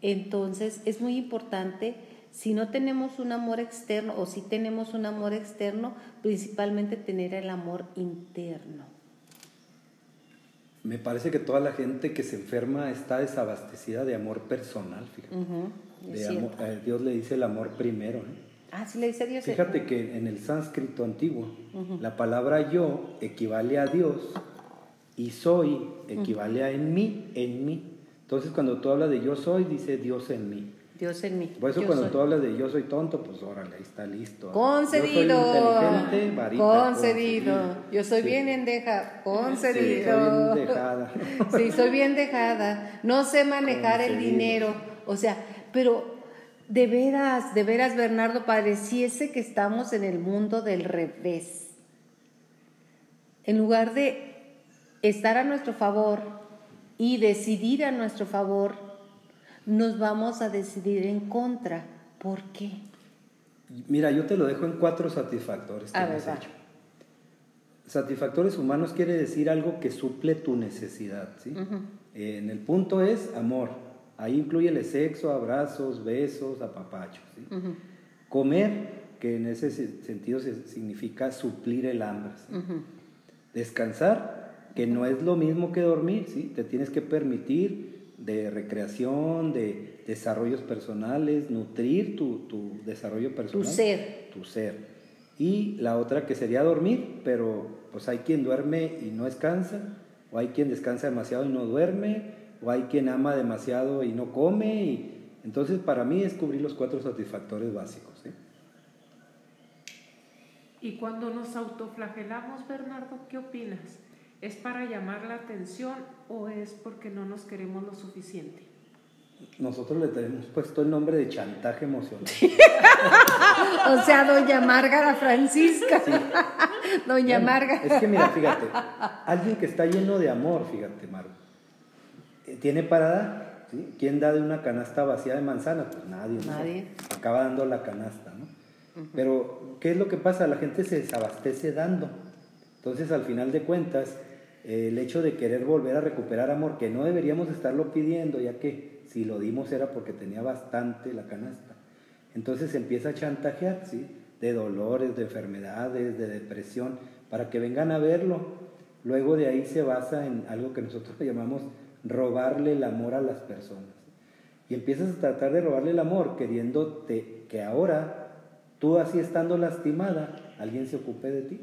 Entonces es muy importante, si no tenemos un amor externo o si tenemos un amor externo, principalmente tener el amor interno. Me parece que toda la gente que se enferma está desabastecida de amor personal, fíjate. Eh, Dios le dice el amor primero. Ah, sí le dice Dios. Fíjate que en el sánscrito antiguo, la palabra yo equivale a Dios y soy equivale a en mí, en mí. Entonces cuando tú hablas de yo soy, dice Dios en mí. Dios en mí. Por eso cuando tú hablas de yo soy tonto, pues órale, ahí está listo. Concedido. concedido. Yo soy bien endeja. Concedido. Sí, soy bien dejada. sí, soy bien dejada. No sé manejar el dinero. O sea, pero de veras, de veras, Bernardo, pareciese que estamos en el mundo del revés. En lugar de estar a nuestro favor y decidir a nuestro favor, nos vamos a decidir en contra. ¿Por qué? Mira, yo te lo dejo en cuatro satisfactores que a has hecho. Satisfactores humanos quiere decir algo que suple tu necesidad. ¿sí? en el punto es amor. Ahí incluye el sexo, abrazos, besos, apapachos. ¿sí? Comer, que en ese sentido significa suplir el hambre. Descansar, que no es lo mismo que dormir. ¿sí? Te tienes que permitir de recreación, de desarrollos personales, nutrir tu, desarrollo personal. Tu ser. Tu ser. Y la otra que sería dormir, pero pues hay quien duerme y no descansa, o hay quien descansa demasiado y no duerme, o hay quien ama demasiado y no come. Y, entonces para mí es cubrir los cuatro satisfactores básicos. Y cuando nos autoflagelamos, Bernardo, ¿qué opinas? ¿Es para llamar la atención o es porque no nos queremos lo suficiente? Nosotros le tenemos puesto el nombre de chantaje emocional. o sea, doña Márgara Francisca. Doña Marga. Es que mira, fíjate, alguien que está lleno de amor, fíjate, Maru, eh, tiene para dar. ¿sí? ¿Quién da de una canasta vacía de manzana? Pues nadie. Nadie. Acaba dando la canasta, ¿no? Pero, ¿qué es lo que pasa? La gente se desabastece dando. Entonces, al final de cuentas, el hecho de querer volver a recuperar amor, que no deberíamos estarlo pidiendo, ya que si lo dimos era porque tenía bastante la canasta. Entonces empieza a chantajear, ¿sí? De dolores, de enfermedades, de depresión, para que vengan a verlo. Luego de ahí se basa en algo que nosotros llamamos robarle el amor a las personas. Y empiezas a tratar de robarle el amor, queriéndote que ahora, tú así estando lastimada, alguien se ocupe de ti.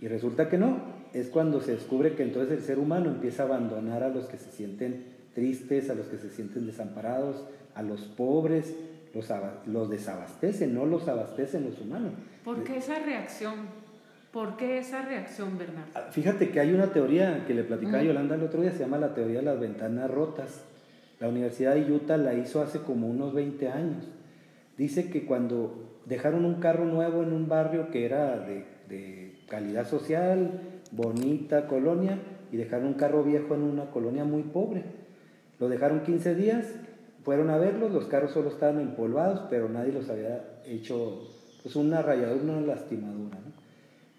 Y resulta que no, es cuando se descubre que entonces el ser humano empieza a abandonar a los que se sienten tristes, a los que se sienten desamparados, a los pobres, los, los desabastecen, no los abastecen los humanos. ¿Por qué esa reacción? ¿Por qué esa reacción, Bernardo? Ah, fíjate que hay una teoría que le platicaba a Yolanda el otro día, se llama la teoría de las ventanas rotas. La Universidad de Utah la hizo hace como unos 20 años. Dice que cuando dejaron un carro nuevo en un barrio que era de, de calidad social, bonita colonia, y dejaron un carro viejo en una colonia muy pobre. Lo dejaron 15 días, fueron a verlos, los carros solo estaban empolvados, pero nadie los había hecho pues una rayadura, una lastimadura.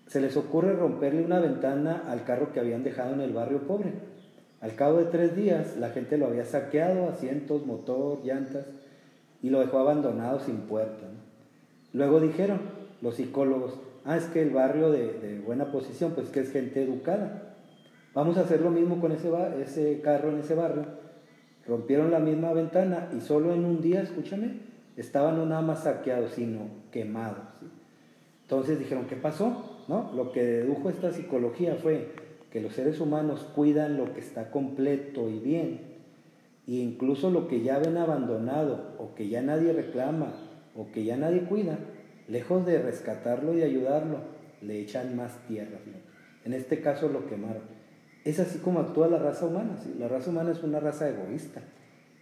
Se les ocurre romperle una ventana al carro que habían dejado en el barrio pobre. Al cabo de tres días, la gente lo había saqueado, asientos, motor, llantas, y lo dejó abandonado sin puerta. Luego dijeron los psicólogos, ah, es que el barrio de, buena posición, pues que es gente educada. Vamos a hacer lo mismo con ese, ese carro en ese barrio. Rompieron la misma ventana y solo en un día, escúchame, estaban no nada más saqueados, sino quemados. Entonces dijeron, ¿qué pasó? ¿No? Lo que dedujo esta psicología fue que los seres humanos cuidan lo que está completo y bien, e incluso lo que ya ven abandonado o que ya nadie reclama o que ya nadie cuida, lejos de rescatarlo y ayudarlo, le echan más tierra. En este caso lo quemaron. Es así como actúa la raza humana. La raza humana es una raza egoísta.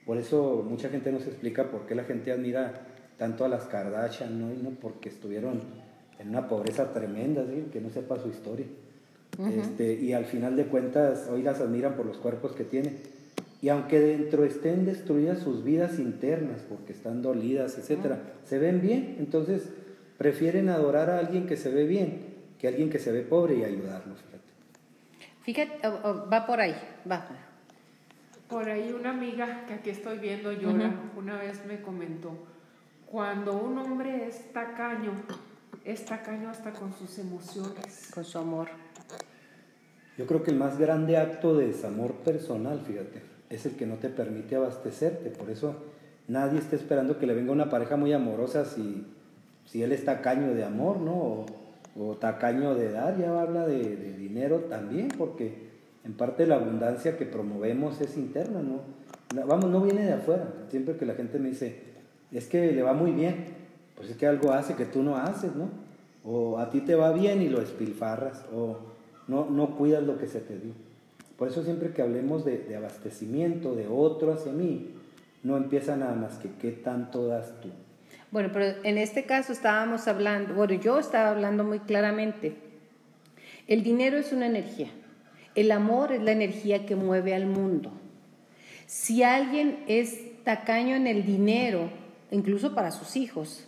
Por eso mucha gente no se explica por qué la gente admira tanto a las Kardashian, ¿no? Y no porque estuvieron en una pobreza tremenda, ¿sí? que no sepa su historia. este, y al final de cuentas, hoy las admiran por los cuerpos que tienen. Y aunque dentro estén destruidas sus vidas internas, porque están dolidas, etc., se ven bien. Entonces, prefieren adorar a alguien que se ve bien que a alguien que se ve pobre y ayudarlo. Fíjate, oh, oh, va por ahí, va. Por ahí una amiga que aquí estoy viendo, Yola, una vez me comentó, cuando un hombre es tacaño, es tacaño hasta con sus emociones. Con su amor. Yo creo que el más grande acto de desamor personal, fíjate, es el que no te permite abastecerte. Por eso nadie está esperando que le venga una pareja muy amorosa si, si él es tacaño de amor, ¿no? O, o tacaño de dar, ya habla de, de, dinero también, porque en parte la abundancia que promovemos es interna, ¿no? Vamos, no viene de afuera. Siempre que la gente me dice, es que le va muy bien, pues es que algo hace que tú no haces, ¿no? O a ti te va bien y lo espilfarras, o no, no cuidas lo que se te dio. Por eso siempre que hablemos de, de abastecimiento de otro hacia mí, no empieza nada más que qué tanto das tú. Bueno, pero en este caso estábamos hablando, bueno, yo estaba hablando muy claramente. El dinero es una energía. El amor es la energía que mueve al mundo. Si alguien es tacaño en el dinero, incluso para sus hijos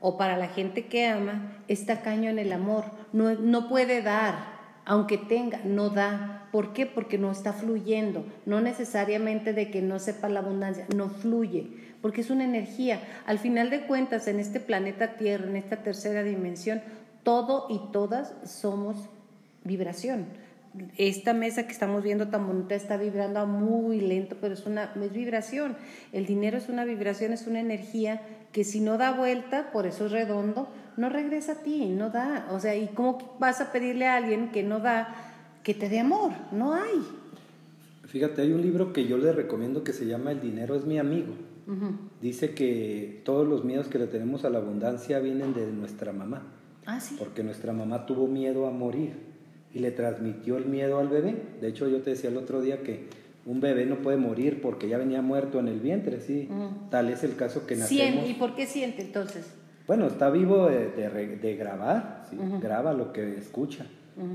o para la gente que ama, es tacaño en el amor. No, no puede dar, aunque tenga, no da. ¿Por qué? Porque no está fluyendo. No necesariamente de que no sepa la abundancia, no fluye, porque es una energía. Al final de cuentas, en este planeta Tierra, en esta tercera dimensión, todo y todas somos vibración. Esta mesa que estamos viendo tan bonita está vibrando muy lento, pero es una es vibración. El dinero es una vibración, es una energía que si no da vuelta, por eso es redondo, no regresa a ti, no da. O sea, ¿y cómo vas a pedirle a alguien que no da que te dé amor? No hay. Fíjate, hay un libro que yo le recomiendo que se llama El dinero es mi amigo. Dice que todos los miedos que le tenemos a la abundancia vienen de nuestra mamá. Ah, sí. Porque nuestra mamá tuvo miedo a morir y le transmitió el miedo al bebé. De hecho, yo te decía el otro día que un bebé no puede morir porque ya venía muerto en el vientre, sí. Tal es el caso que nacemos. ¿Y por qué siente entonces? Bueno, está vivo de, de, grabar, ¿sí? graba lo que escucha.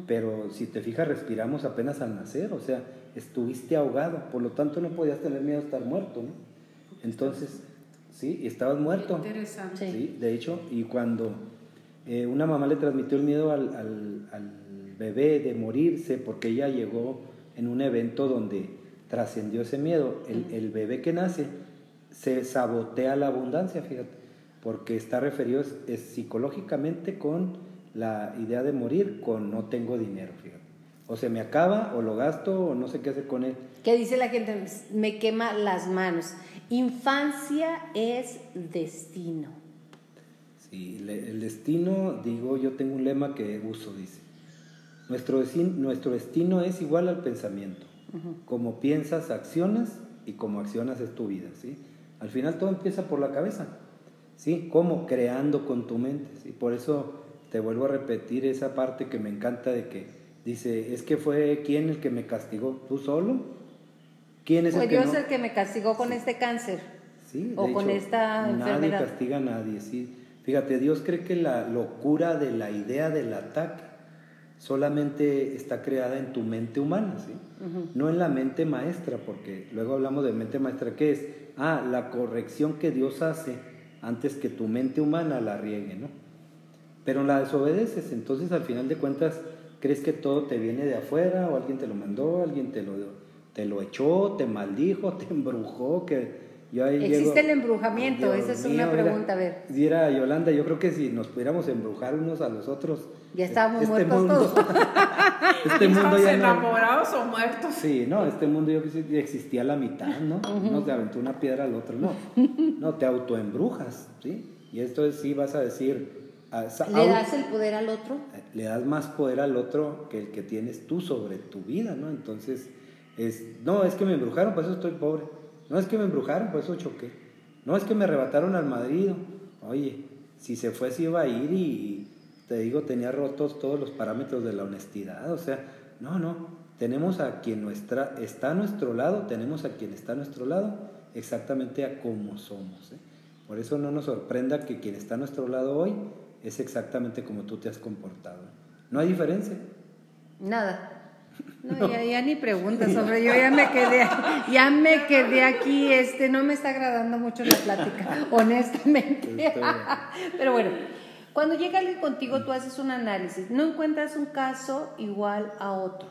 Pero si te fijas, respiramos apenas al nacer, o sea, estuviste ahogado, por lo tanto no podías tener miedo a estar muerto, ¿no? Entonces, sí, estabas muerto. Interesante. Sí, de hecho, y cuando eh, una mamá le transmitió el miedo al, al, bebé de morirse, porque ella llegó en un evento donde trascendió ese miedo, el, el, bebé que nace se sabotea la abundancia, fíjate, porque está referido es, psicológicamente con la idea de morir, con no tengo dinero, fíjate. O se me acaba, o lo gasto, o no sé qué hacer con él. ¿Qué dice la gente? Me quema las manos. Infancia es destino. Sí, el destino, digo, yo tengo un lema que uso, dice. Nuestro destino, nuestro destino es igual al pensamiento. Como piensas, accionas y como accionas es tu vida, ¿sí? Al final todo empieza por la cabeza, ¿sí? Como creando con tu mente, ¿sí? Por eso te vuelvo a repetir esa parte que me encanta de que dice, es que fue quién el que me castigó, tú solo, ¿Quién es el que Dios el que me castigó con este cáncer. Sí, o con esta enfermedad. Nadie castiga a nadie, sí. Fíjate, Dios cree que la locura de la idea del ataque solamente está creada en tu mente humana, ¿sí? No en la mente maestra, porque luego hablamos de mente maestra, ¿qué es? Ah, la corrección que Dios hace antes que tu mente humana la riegue, ¿no? Pero la desobedeces, entonces al final de cuentas crees que todo te viene de afuera o alguien te lo mandó, alguien te lo te lo echó, te maldijo, te embrujó, que yo ahí ¿Existe el embrujamiento? Esa es una pregunta, a ver. Diera Yolanda, yo creo que si nos pudiéramos embrujar unos a los otros... Ya estábamos este muertos todos. este mundo ya enamorados o muertos? Sí, no, este mundo yo que existía a la mitad, ¿no? Uno te aventó una piedra al otro, no. No, te autoembrujas, ¿sí? Y esto es, sí vas a decir... ¿Le das el poder al otro? Le das más poder al otro que el que tienes tú sobre tu vida, ¿no? Entonces no, es que me embrujaron, por eso estoy pobre. No es que me embrujaron, por eso choqué. No es que me arrebataron al Madrid. Oye, si se fue, se iba a ir y, te digo, tenía rotos todos los parámetros de la honestidad. O sea, no, no. Tenemos a quien nuestra, está a nuestro lado, tenemos a quien está a nuestro lado, exactamente a cómo somos. ¿eh? Por eso no nos sorprenda que quien está a nuestro lado hoy es exactamente como tú te has comportado. No hay diferencia. Nada. No, Ya, ni preguntas sobre yo ya me quedé ya me quedé aquí este no me está agradando mucho la plática honestamente pero bueno cuando llega alguien contigo tú haces un análisis no encuentras un caso igual a otro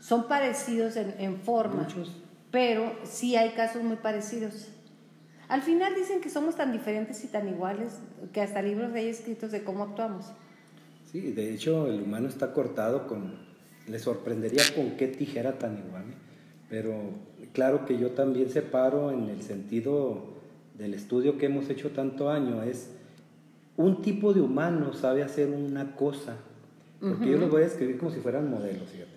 son parecidos en, en forma Muchos. pero sí hay casos muy parecidos al final dicen que somos tan diferentes y tan iguales que hasta libros hay escritos de cómo actuamos. Sí, de hecho el humano está cortado con... Le sorprendería con qué tijera tan igual. Pero claro que yo también separo en el sentido del estudio que hemos hecho tanto año, es un tipo de humano sabe hacer una cosa. Porque yo los voy a escribir como si fueran modelos, fíjate.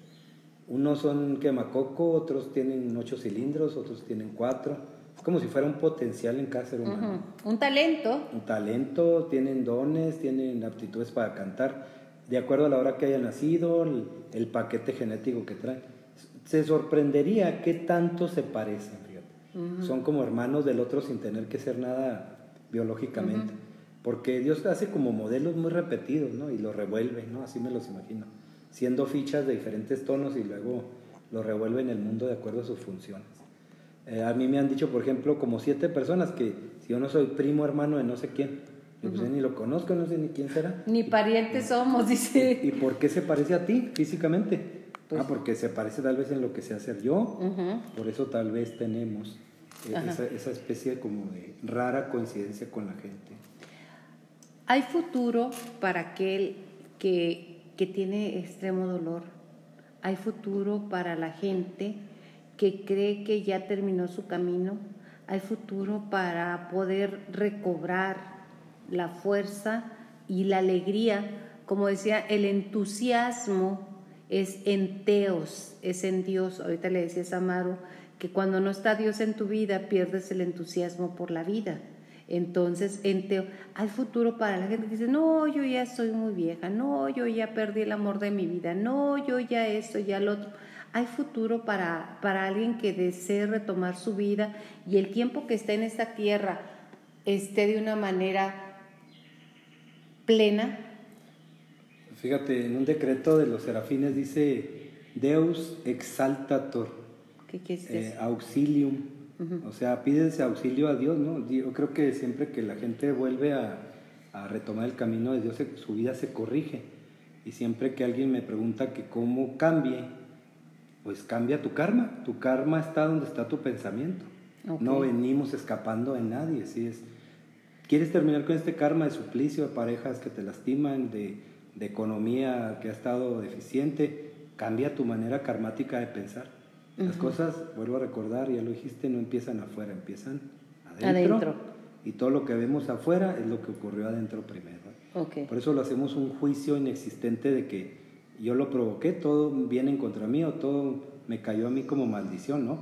Unos son quemacoco, otros tienen ocho cilindros, otros tienen cuatro es como si fuera un potencial en cada ser humano. Un talento. Un talento, tienen dones, tienen aptitudes para cantar, de acuerdo a la hora que haya nacido, el, paquete genético que traen. Se sorprendería qué tanto se parecen, fíjate. Son como hermanos del otro sin tener que ser nada biológicamente. Porque Dios hace como modelos muy repetidos, ¿no? Y los revuelve, ¿no? Así me los imagino. Siendo fichas de diferentes tonos y luego lo revuelve en el mundo de acuerdo a sus funciones. Eh, a mí me han dicho, por ejemplo, como siete personas que si yo no soy primo hermano de no sé quién, yo pues, ni lo conozco, no sé ni quién será. Ni parientes somos, dice. ¿Y, por qué se parece a ti físicamente? Pues ah, porque se parece tal vez en lo que sé hacer yo, por eso tal vez tenemos eh, esa, esa, especie como de rara coincidencia con la gente. ¿Hay futuro para aquel que, que tiene extremo dolor? ¿Hay futuro para la gente que cree que ya terminó su camino, hay futuro para poder recobrar la fuerza y la alegría. Como decía, el entusiasmo es en Teos, es en Dios. Ahorita le decía a Amaru que cuando no está Dios en tu vida pierdes el entusiasmo por la vida. Entonces, en hay futuro para la gente que dice, no, yo ya soy muy vieja, no, yo ya perdí el amor de mi vida, no, yo ya esto, ya lo otro hay futuro para, para alguien que desee retomar su vida y el tiempo que esté en esta tierra esté de una manera plena. Fíjate, en un decreto de los serafines dice Deus exaltator. ¿Qué, qué es eh, auxilium. O sea, pídense auxilio a Dios, ¿no? Yo creo que siempre que la gente vuelve a, a retomar el camino de Dios, su vida se corrige. Y siempre que alguien me pregunta que cómo cambie, pues cambia tu karma. Tu karma está donde está tu pensamiento. No venimos escapando de nadie. ¿sí? es, ¿Quieres terminar con este karma de suplicio, de parejas que te lastiman, de, economía que ha estado deficiente? Cambia tu manera karmática de pensar. Las cosas, vuelvo a recordar, ya lo dijiste, no empiezan afuera, empiezan adentro. Y todo lo que vemos afuera es lo que ocurrió adentro primero. Por eso lo hacemos un juicio inexistente de que yo lo provoqué, todo viene en contra mío, todo me cayó a mí como maldición, ¿no?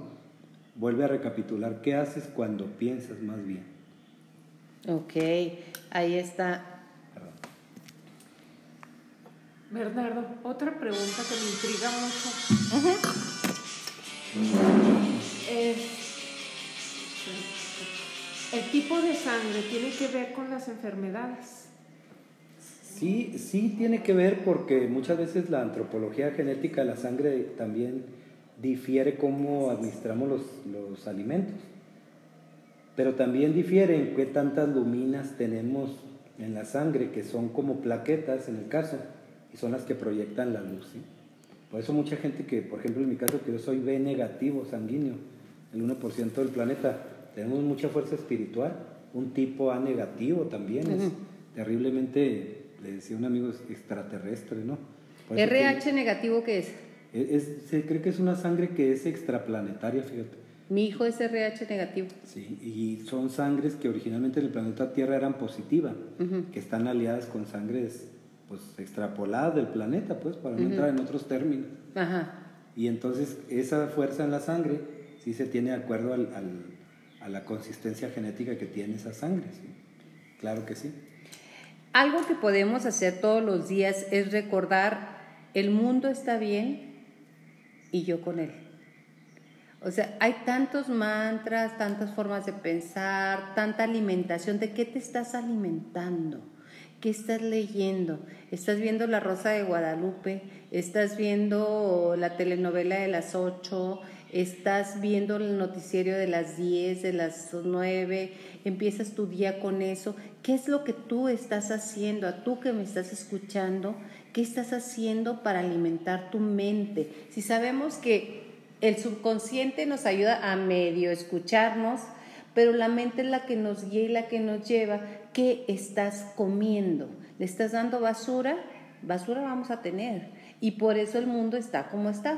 Vuelve a recapitular, ¿qué haces cuando piensas más bien? Ok, ahí está. Bernardo, otra pregunta que me intriga mucho. ¿El tipo de sangre tiene que ver con las enfermedades? Sí, sí tiene que ver porque muchas veces la antropología genética de la sangre también difiere cómo administramos los, alimentos. Pero también difiere en qué tantas luminas tenemos en la sangre, que son como plaquetas en el caso, y son las que proyectan la luz. Por eso mucha gente que, por ejemplo en mi caso, que yo soy B negativo sanguíneo, el 1% del planeta, tenemos mucha fuerza espiritual. Un tipo A negativo también es terriblemente le decía un amigo extraterrestre, ¿no? RH negativo, ¿qué es? es? Se cree que es una sangre que es extraplanetaria, fíjate. Mi hijo es RH negativo. Sí, y son sangres que originalmente en el planeta Tierra eran positivas, que están aliadas con sangres pues extrapoladas del planeta, pues, para no entrar en otros términos. Ajá. Y entonces esa fuerza en la sangre sí se tiene de acuerdo al, a la consistencia genética que tiene esa sangre, ¿sí? Claro que sí. Algo que podemos hacer todos los días es recordar, el mundo está bien y yo con él. O sea, hay tantos mantras, tantas formas de pensar, tanta alimentación. ¿De qué te estás alimentando? ¿Qué estás leyendo? ¿Estás viendo La Rosa de Guadalupe? ¿Estás viendo la telenovela de las 8? ¿Estás viendo el noticiero de las 10, de las 9? ¿Empiezas tu día con eso? ¿Qué es lo que tú estás haciendo? A tú que me estás escuchando, ¿qué estás haciendo para alimentar tu mente? Si sabemos que el subconsciente nos ayuda a medio escucharnos, pero la mente es la que nos guía y la que nos lleva. ¿Qué estás comiendo? ¿Le estás dando basura? Basura vamos a tener. Y por eso el mundo está como está.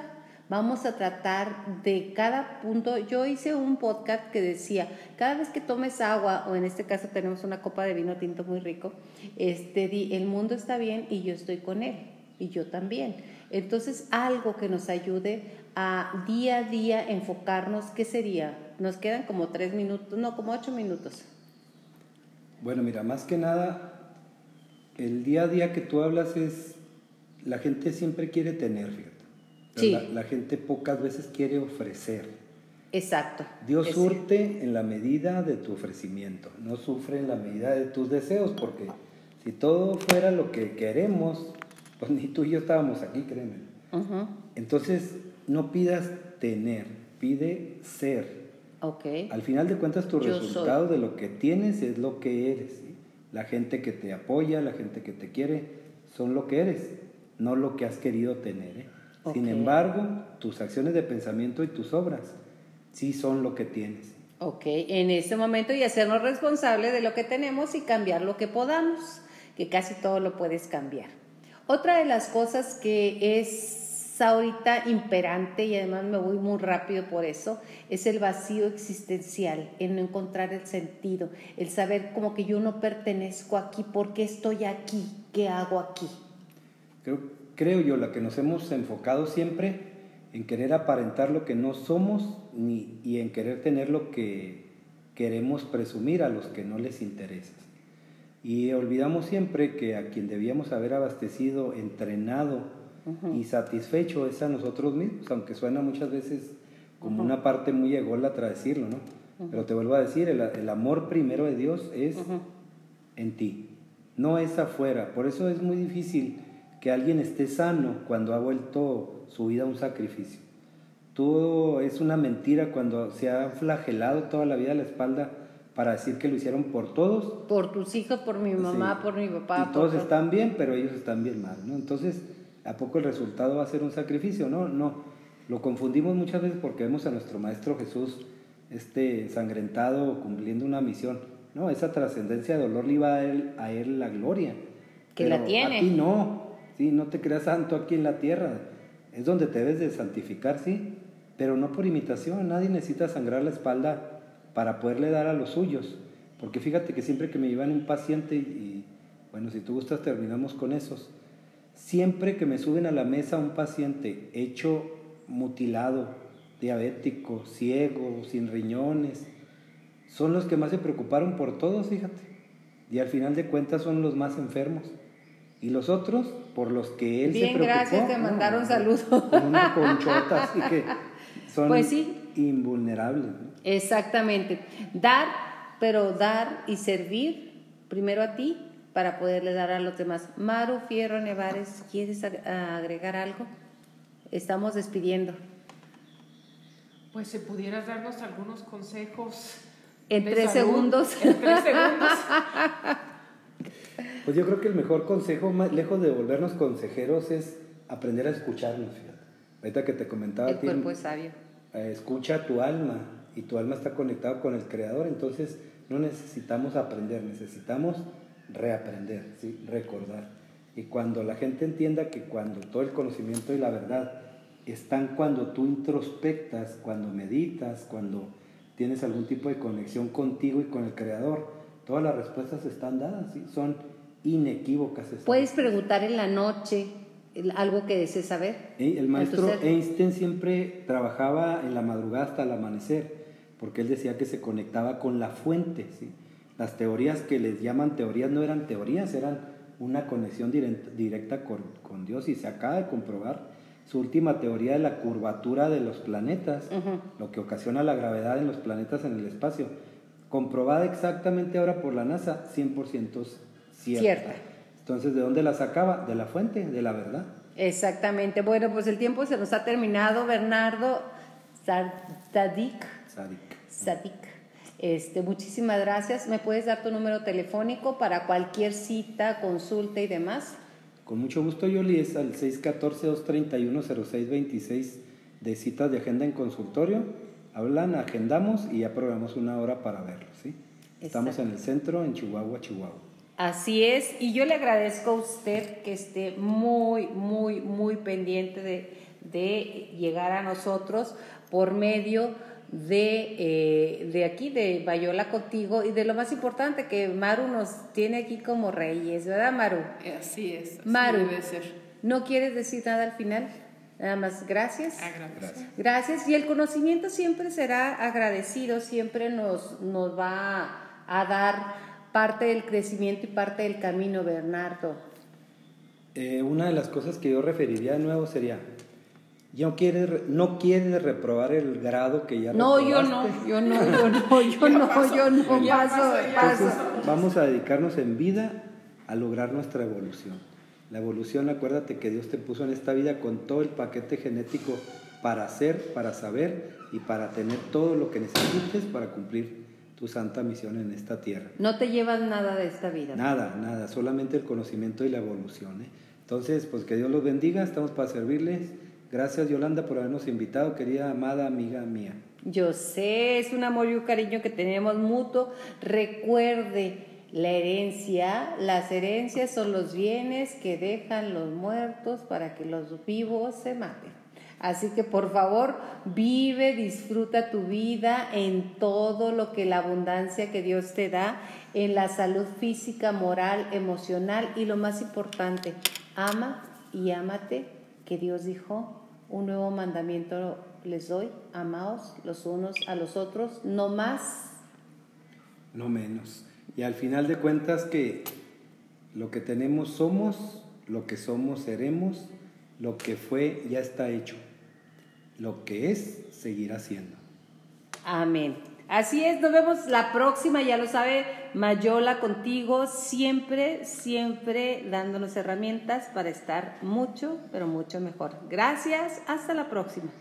Vamos a tratar de cada punto. Yo hice un podcast que decía, cada vez que tomes agua, o en este caso tenemos una copa de vino tinto muy rico, este, di, el mundo está bien y yo estoy con él, y yo también. Entonces, algo que nos ayude a día a día enfocarnos, ¿qué sería? Nos quedan como tres minutos, no, como ocho minutos. Bueno, mira, más que nada, el día a día que tú hablas es, la gente siempre quiere tener, fíjate. Sí. La, la gente pocas veces quiere ofrecer. Exacto. Dios surte en la medida de tu ofrecimiento, no sufre en la medida de tus deseos, porque si todo fuera lo que queremos, pues ni tú y yo estábamos aquí, créeme. Entonces, no pidas tener, pide ser. Ok. Al final de cuentas, tu Yo resultado de lo que tienes es lo que eres. ¿sí? La gente que te apoya, la gente que te quiere, son lo que eres, no lo que has querido tener. ¿eh? Sin embargo, tus acciones de pensamiento y tus obras sí son lo que tienes. Ok, en este momento y hacernos responsables de lo que tenemos y cambiar lo que podamos, que casi todo lo puedes cambiar. Otra de las cosas que es ahorita imperante y además me voy muy rápido por eso, es el vacío existencial, el no encontrar el sentido, el saber como que yo no pertenezco aquí, ¿por qué estoy aquí? ¿Qué hago aquí? Creo, creo yo, la que nos hemos enfocado siempre en querer aparentar lo que no somos ni, y en querer tener lo que queremos presumir a los que no les interesa. Y olvidamos siempre que a quien debíamos haber abastecido, entrenado y satisfecho es a nosotros mismos, aunque suena muchas veces como una parte muy ególatra decirlo, ¿no? Pero te vuelvo a decir, el, el amor primero de Dios es en ti, no es afuera. Por eso es muy difícil que alguien esté sano cuando ha vuelto su vida un sacrificio. Todo es una mentira cuando se ha flagelado toda la vida a la espalda para decir que lo hicieron por todos. Por tus hijos, por mi mamá, Sí. por mi papá. Y todos por- están bien, pero ellos están bien mal, ¿no? Entonces, ¿a poco el resultado va a ser un sacrificio? No, no. Lo confundimos muchas veces porque vemos a nuestro Maestro Jesús este sangrentado cumpliendo una misión. No, esa trascendencia de dolor le iba a él, a él la gloria. Que la Pero tiene. A ti no. Sí, no te creas santo aquí en la tierra. Es donde te debes de santificar, sí, pero no por imitación. Nadie necesita sangrar la espalda para poderle dar a los suyos. Porque fíjate que siempre que me llevan un paciente, y, bueno, si tú gustas terminamos con esos, siempre que me suben a la mesa un paciente hecho mutilado, diabético, ciego, sin riñones, son los que más se preocuparon por todos, fíjate. Y al final de cuentas son los más enfermos. Y los otros, por los que él se Bien, preocupó. gracias, te no, mandaron no, saludos. Con una conchota, así que son Pues sí. invulnerables. ¿no? Exactamente. Dar, pero dar y servir primero a ti para poderle dar a los demás. Maru Fierro Nevares, ¿quieres ag- agregar algo? Estamos despidiendo. Pues si pudieras darnos algunos consejos. En tres salud, segundos. En tres segundos. Pues yo creo que el mejor consejo, más lejos de volvernos consejeros, es aprender a escucharnos. Fíjate. Ahorita que te comentaba, El cuerpo es sabio. eh, escucha tu alma y tu alma está conectada con el Creador, entonces no necesitamos aprender, necesitamos reaprender, ¿sí? recordar. Y cuando la gente entienda que cuando todo el conocimiento y la verdad están cuando tú introspectas, cuando meditas, cuando tienes algún tipo de conexión contigo y con el Creador, todas las respuestas están dadas, ¿sí? son inequívocas. Puedes preguntar en la noche algo que desees saber. Eh, El maestro Einstein siempre trabajaba en la madrugada hasta el amanecer, porque él decía que se conectaba con la fuente. ¿sí? Las teorías que les llaman teorías no eran teorías, eran una conexión direct- directa con, con Dios y se acaba de comprobar su última teoría de la curvatura de los planetas, lo que ocasiona la gravedad en los planetas en el espacio, comprobada exactamente ahora por la NASA, 100% cierta. cierta. Entonces, ¿de dónde la sacaba? De la fuente, de la verdad. Exactamente. Bueno, pues el tiempo se nos ha terminado, Bernardo Sadik. Sadik. Sadik. Este, muchísimas gracias. ¿Me puedes dar tu número telefónico para cualquier cita, consulta y demás? Con mucho gusto, Yoli, es al 614-231-0626 de citas de agenda en consultorio. Hablan, agendamos y ya programamos una hora para verlo, ¿sí? Estamos en el centro, en Chihuahua, Chihuahua. Así es, y yo le agradezco a usted que esté muy, muy, muy pendiente de, de llegar a nosotros por medio de, eh, de aquí, de Bayola contigo, y de lo más importante que Maru nos tiene aquí como reyes, ¿verdad, Maru? Así es. Maru, ¿no quieres decir nada al final? Nada más, gracias. Gracias. Gracias. Y el conocimiento siempre será agradecido, siempre nos, nos va a dar parte del crecimiento y parte del camino, Bernardo. Eh, una de las cosas que yo referiría de nuevo sería, no quiere, no quiere reprobar el grado que ya No, yo no, yo no, yo no, yo no, yo no, paso, paso. vamos a dedicarnos en vida a lograr nuestra evolución. La evolución, acuérdate que Dios te puso en esta vida con todo el paquete genético para hacer, para saber y para tener todo lo que necesites para cumplir tu santa misión en esta tierra. No te llevas nada de esta vida. Nada, nada, solamente el conocimiento y la evolución. ¿eh? Entonces, pues que Dios los bendiga, estamos para servirles Gracias Yolanda por habernos invitado, querida amada amiga mía. Yo sé, es un amor y un cariño que tenemos mutuo. Recuerde, la herencia, las herencias son los bienes que dejan los muertos para que los vivos se maten. Así que por favor, vive, disfruta tu vida en todo lo que la abundancia que Dios te da, en la salud física, moral, emocional y lo más importante, ama y ámate, que Dios dijo un nuevo mandamiento les doy, amaos los unos a los otros, no más. No menos. Y al final de cuentas que lo que tenemos somos, lo que somos seremos, lo que fue ya está hecho. Lo que es seguirá siendo. Amén. Así es, nos vemos la próxima, ya lo sabe, Mayola contigo, siempre, siempre dándonos herramientas para estar mucho, pero mucho mejor. Gracias, hasta la próxima.